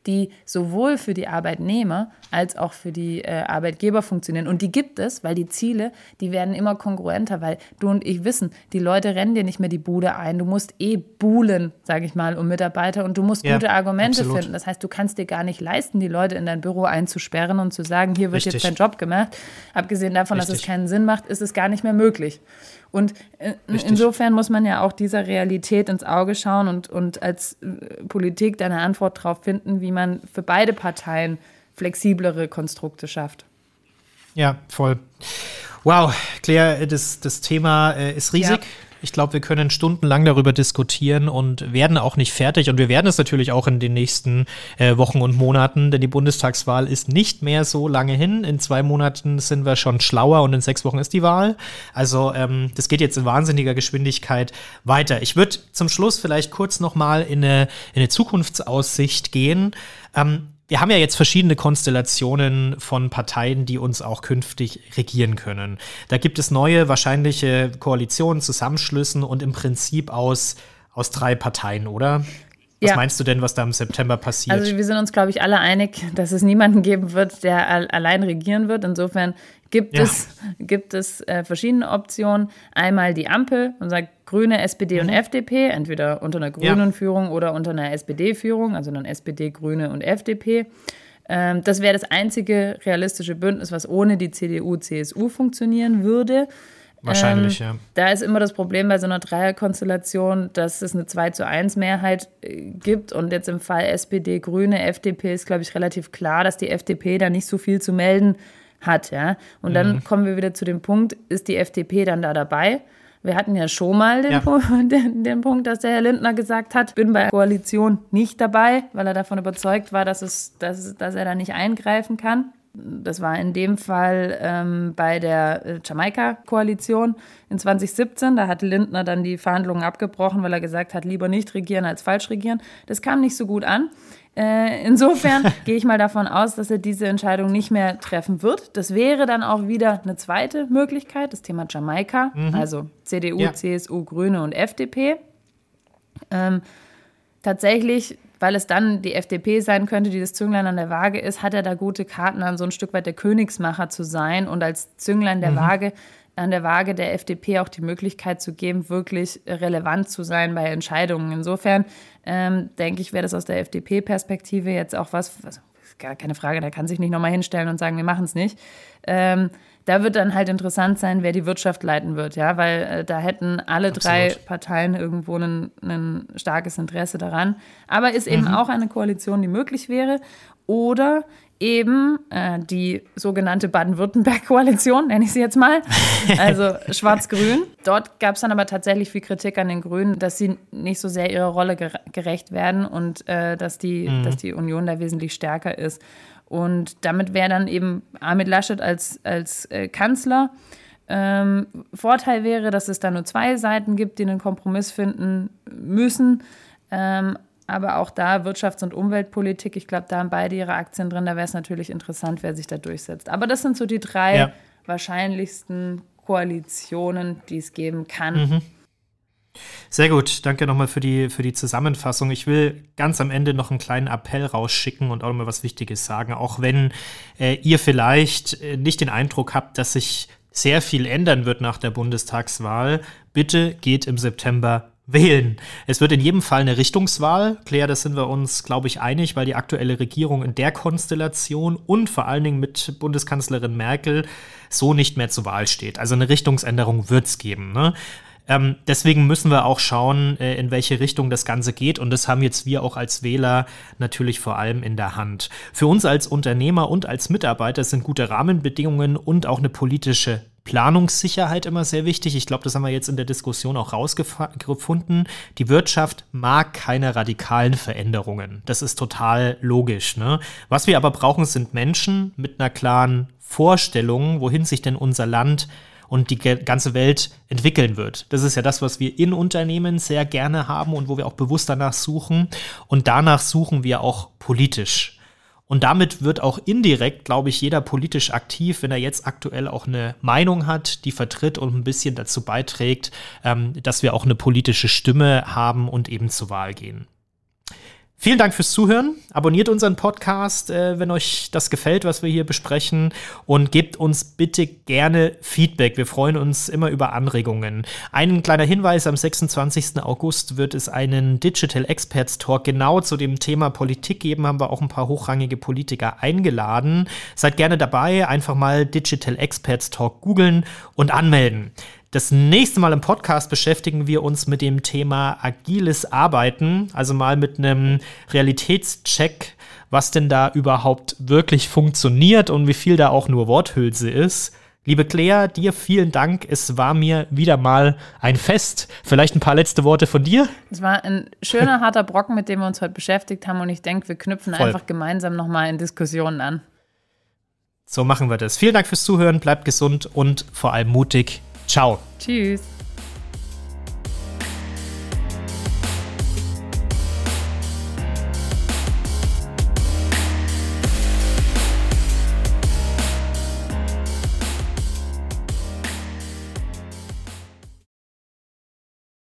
die sowohl für die Arbeitnehmer als auch für die äh, Arbeitgeber funktionieren. Und die gibt es, weil die Ziele, die werden immer kongruenter, weil du und ich wissen, die Leute rennen dir nicht mehr die Bude ein. Du musst eh buhlen, sage ich mal, um Mitarbeiter und du musst ja, gute Argumente absolut. finden. Das heißt, du kannst dir gar nicht leisten, die Leute in dein Büro einzusperren und zu sagen, hier wird Richtig. jetzt dein Job gemacht. Abgesehen davon, Richtig. dass es keinen Sinn macht, ist es gar nicht mehr möglich. Und äh, insofern muss man ja auch dieser Realität ins Auge schauen und, und als äh, Politik da eine Antwort darauf finden, wie man für beide Parteien flexiblere Konstrukte schafft. Ja, voll. Wow, Claire, das, das Thema äh, ist riesig. Ja. Ich glaube, wir können stundenlang darüber diskutieren und werden auch nicht fertig. Und wir werden es natürlich auch in den nächsten äh, Wochen und Monaten, denn die Bundestagswahl ist nicht mehr so lange hin. In zwei Monaten sind wir schon schlauer und in sechs Wochen ist die Wahl. Also ähm, das geht jetzt in wahnsinniger Geschwindigkeit weiter. Ich würde zum Schluss vielleicht kurz noch mal in eine, in eine Zukunftsaussicht gehen. Ähm, wir haben ja jetzt verschiedene Konstellationen von Parteien, die uns auch künftig regieren können. Da gibt es neue wahrscheinliche Koalitionen, Zusammenschlüssen und im Prinzip aus, aus drei Parteien, oder? Was ja. meinst du denn, was da im September passiert? Also wir sind uns, glaube ich, alle einig, dass es niemanden geben wird, der allein regieren wird. Insofern gibt ja. es, gibt es äh, verschiedene Optionen. Einmal die Ampel, unser Grüne, SPD und mhm. FDP, entweder unter einer grünen ja. Führung oder unter einer SPD-Führung, also dann SPD, Grüne und FDP. Ähm, das wäre das einzige realistische Bündnis, was ohne die CDU, CSU funktionieren würde. Wahrscheinlich, ähm, ja. Da ist immer das Problem bei so einer Dreierkonstellation, dass es eine 2 zu 1 Mehrheit äh, gibt. Und jetzt im Fall SPD, Grüne, FDP ist, glaube ich, relativ klar, dass die FDP da nicht so viel zu melden hat. Ja? Und dann mhm. kommen wir wieder zu dem Punkt, ist die FDP dann da dabei? Wir hatten ja schon mal den, ja. Punkt, den, den, Punkt, dass der Herr Lindner gesagt hat, bin bei der Koalition nicht dabei, weil er davon überzeugt war, dass, es, dass, dass er da nicht eingreifen kann. Das war in dem Fall ähm, bei der äh, Jamaika-Koalition in 2017. Da hat Lindner dann die Verhandlungen abgebrochen, weil er gesagt hat, lieber nicht regieren als falsch regieren. Das kam nicht so gut an. Äh, insofern gehe ich mal davon aus, dass er diese Entscheidung nicht mehr treffen wird. Das wäre dann auch wieder eine zweite Möglichkeit, das Thema Jamaika, mhm. also CDU, ja. CSU, Grüne und FDP. Ähm, tatsächlich weil es dann die FDP sein könnte, die das Zünglein an der Waage ist, hat er da gute Karten, dann so ein Stück weit der Königsmacher zu sein und als Zünglein der mhm. Waage an der Waage der FDP auch die Möglichkeit zu geben, wirklich relevant zu sein bei Entscheidungen. Insofern ähm, denke ich, wäre das aus der FDP-Perspektive jetzt auch was, also, gar keine Frage, da kann sich nicht nochmal hinstellen und sagen, wir machen es nicht. Ähm, da wird dann halt interessant sein, wer die Wirtschaft leiten wird, ja, weil äh, da hätten alle Absolut. drei Parteien irgendwo ein starkes Interesse daran. Aber ist eben mhm. auch eine Koalition, die möglich wäre. Oder eben äh, die sogenannte Baden-Württemberg-Koalition, nenne ich sie jetzt mal, also Schwarz-Grün. Dort gab es dann aber tatsächlich viel Kritik an den Grünen, dass sie nicht so sehr ihrer Rolle gerecht werden und äh, dass, die, mhm. dass die Union da wesentlich stärker ist. Und damit wäre dann eben Armin Laschet als, als äh, Kanzler. Ähm, Vorteil wäre, dass es da nur zwei Seiten gibt, die einen Kompromiss finden müssen. Ähm, aber auch da Wirtschafts- und Umweltpolitik, ich glaube, da haben beide ihre Aktien drin. Da wäre es natürlich interessant, wer sich da durchsetzt. Aber das sind so die drei ja. wahrscheinlichsten Koalitionen, die es geben kann. Mhm. Sehr gut, danke nochmal für die, für die Zusammenfassung. Ich will ganz am Ende noch einen kleinen Appell rausschicken und auch nochmal was Wichtiges sagen. Auch wenn äh, ihr vielleicht äh, nicht den Eindruck habt, dass sich sehr viel ändern wird nach der Bundestagswahl, bitte geht im September wählen. Es wird in jedem Fall eine Richtungswahl. Claire, das sind wir uns, glaube ich, einig, weil die aktuelle Regierung in der Konstellation und vor allen Dingen mit Bundeskanzlerin Merkel so nicht mehr zur Wahl steht. Also eine Richtungsänderung wird es geben. Ne? Ähm, deswegen müssen wir auch schauen, äh, in welche Richtung das Ganze geht. Und das haben jetzt wir auch als Wähler natürlich vor allem in der Hand. Für uns als Unternehmer und als Mitarbeiter sind gute Rahmenbedingungen und auch eine politische Planungssicherheit immer sehr wichtig. Ich glaube, das haben wir jetzt in der Diskussion auch rausgefunden. Die Wirtschaft mag keine radikalen Veränderungen. Das ist total logisch. Ne? Was wir aber brauchen, sind Menschen mit einer klaren Vorstellung, wohin sich denn unser Land und die ganze Welt entwickeln wird. Das ist ja das, was wir in Unternehmen sehr gerne haben und wo wir auch bewusst danach suchen. Und danach suchen wir auch politisch. Und damit wird auch indirekt, glaube ich, jeder politisch aktiv, wenn er jetzt aktuell auch eine Meinung hat, die vertritt und ein bisschen dazu beiträgt, ähm, dass wir auch eine politische Stimme haben und eben zur Wahl gehen. Vielen Dank fürs Zuhören. Abonniert unseren Podcast, äh, wenn euch das gefällt, was wir hier besprechen. Und gebt uns bitte gerne Feedback. Wir freuen uns immer über Anregungen. Ein kleiner Hinweis: Am 26. August wird es einen Digital Experts Talk genau zu dem Thema Politik geben. Haben wir auch ein paar hochrangige Politiker eingeladen. Seid gerne dabei. Einfach mal Digital Experts Talk googeln und anmelden. Das nächste Mal im Podcast beschäftigen wir uns mit dem Thema agiles Arbeiten, also mal mit einem Realitätscheck, was denn da überhaupt wirklich funktioniert und wie viel da auch nur Worthülse ist. Liebe Claire, dir vielen Dank. Es war mir wieder mal ein Fest. Vielleicht ein paar letzte Worte von dir? Es war ein schöner, harter Brocken, mit dem wir uns heute beschäftigt haben. Und ich denke, wir knüpfen Voll. einfach gemeinsam nochmal in Diskussionen an. So machen wir das. Vielen Dank fürs Zuhören. Bleibt gesund und vor allem mutig. Ciao. Tschüss.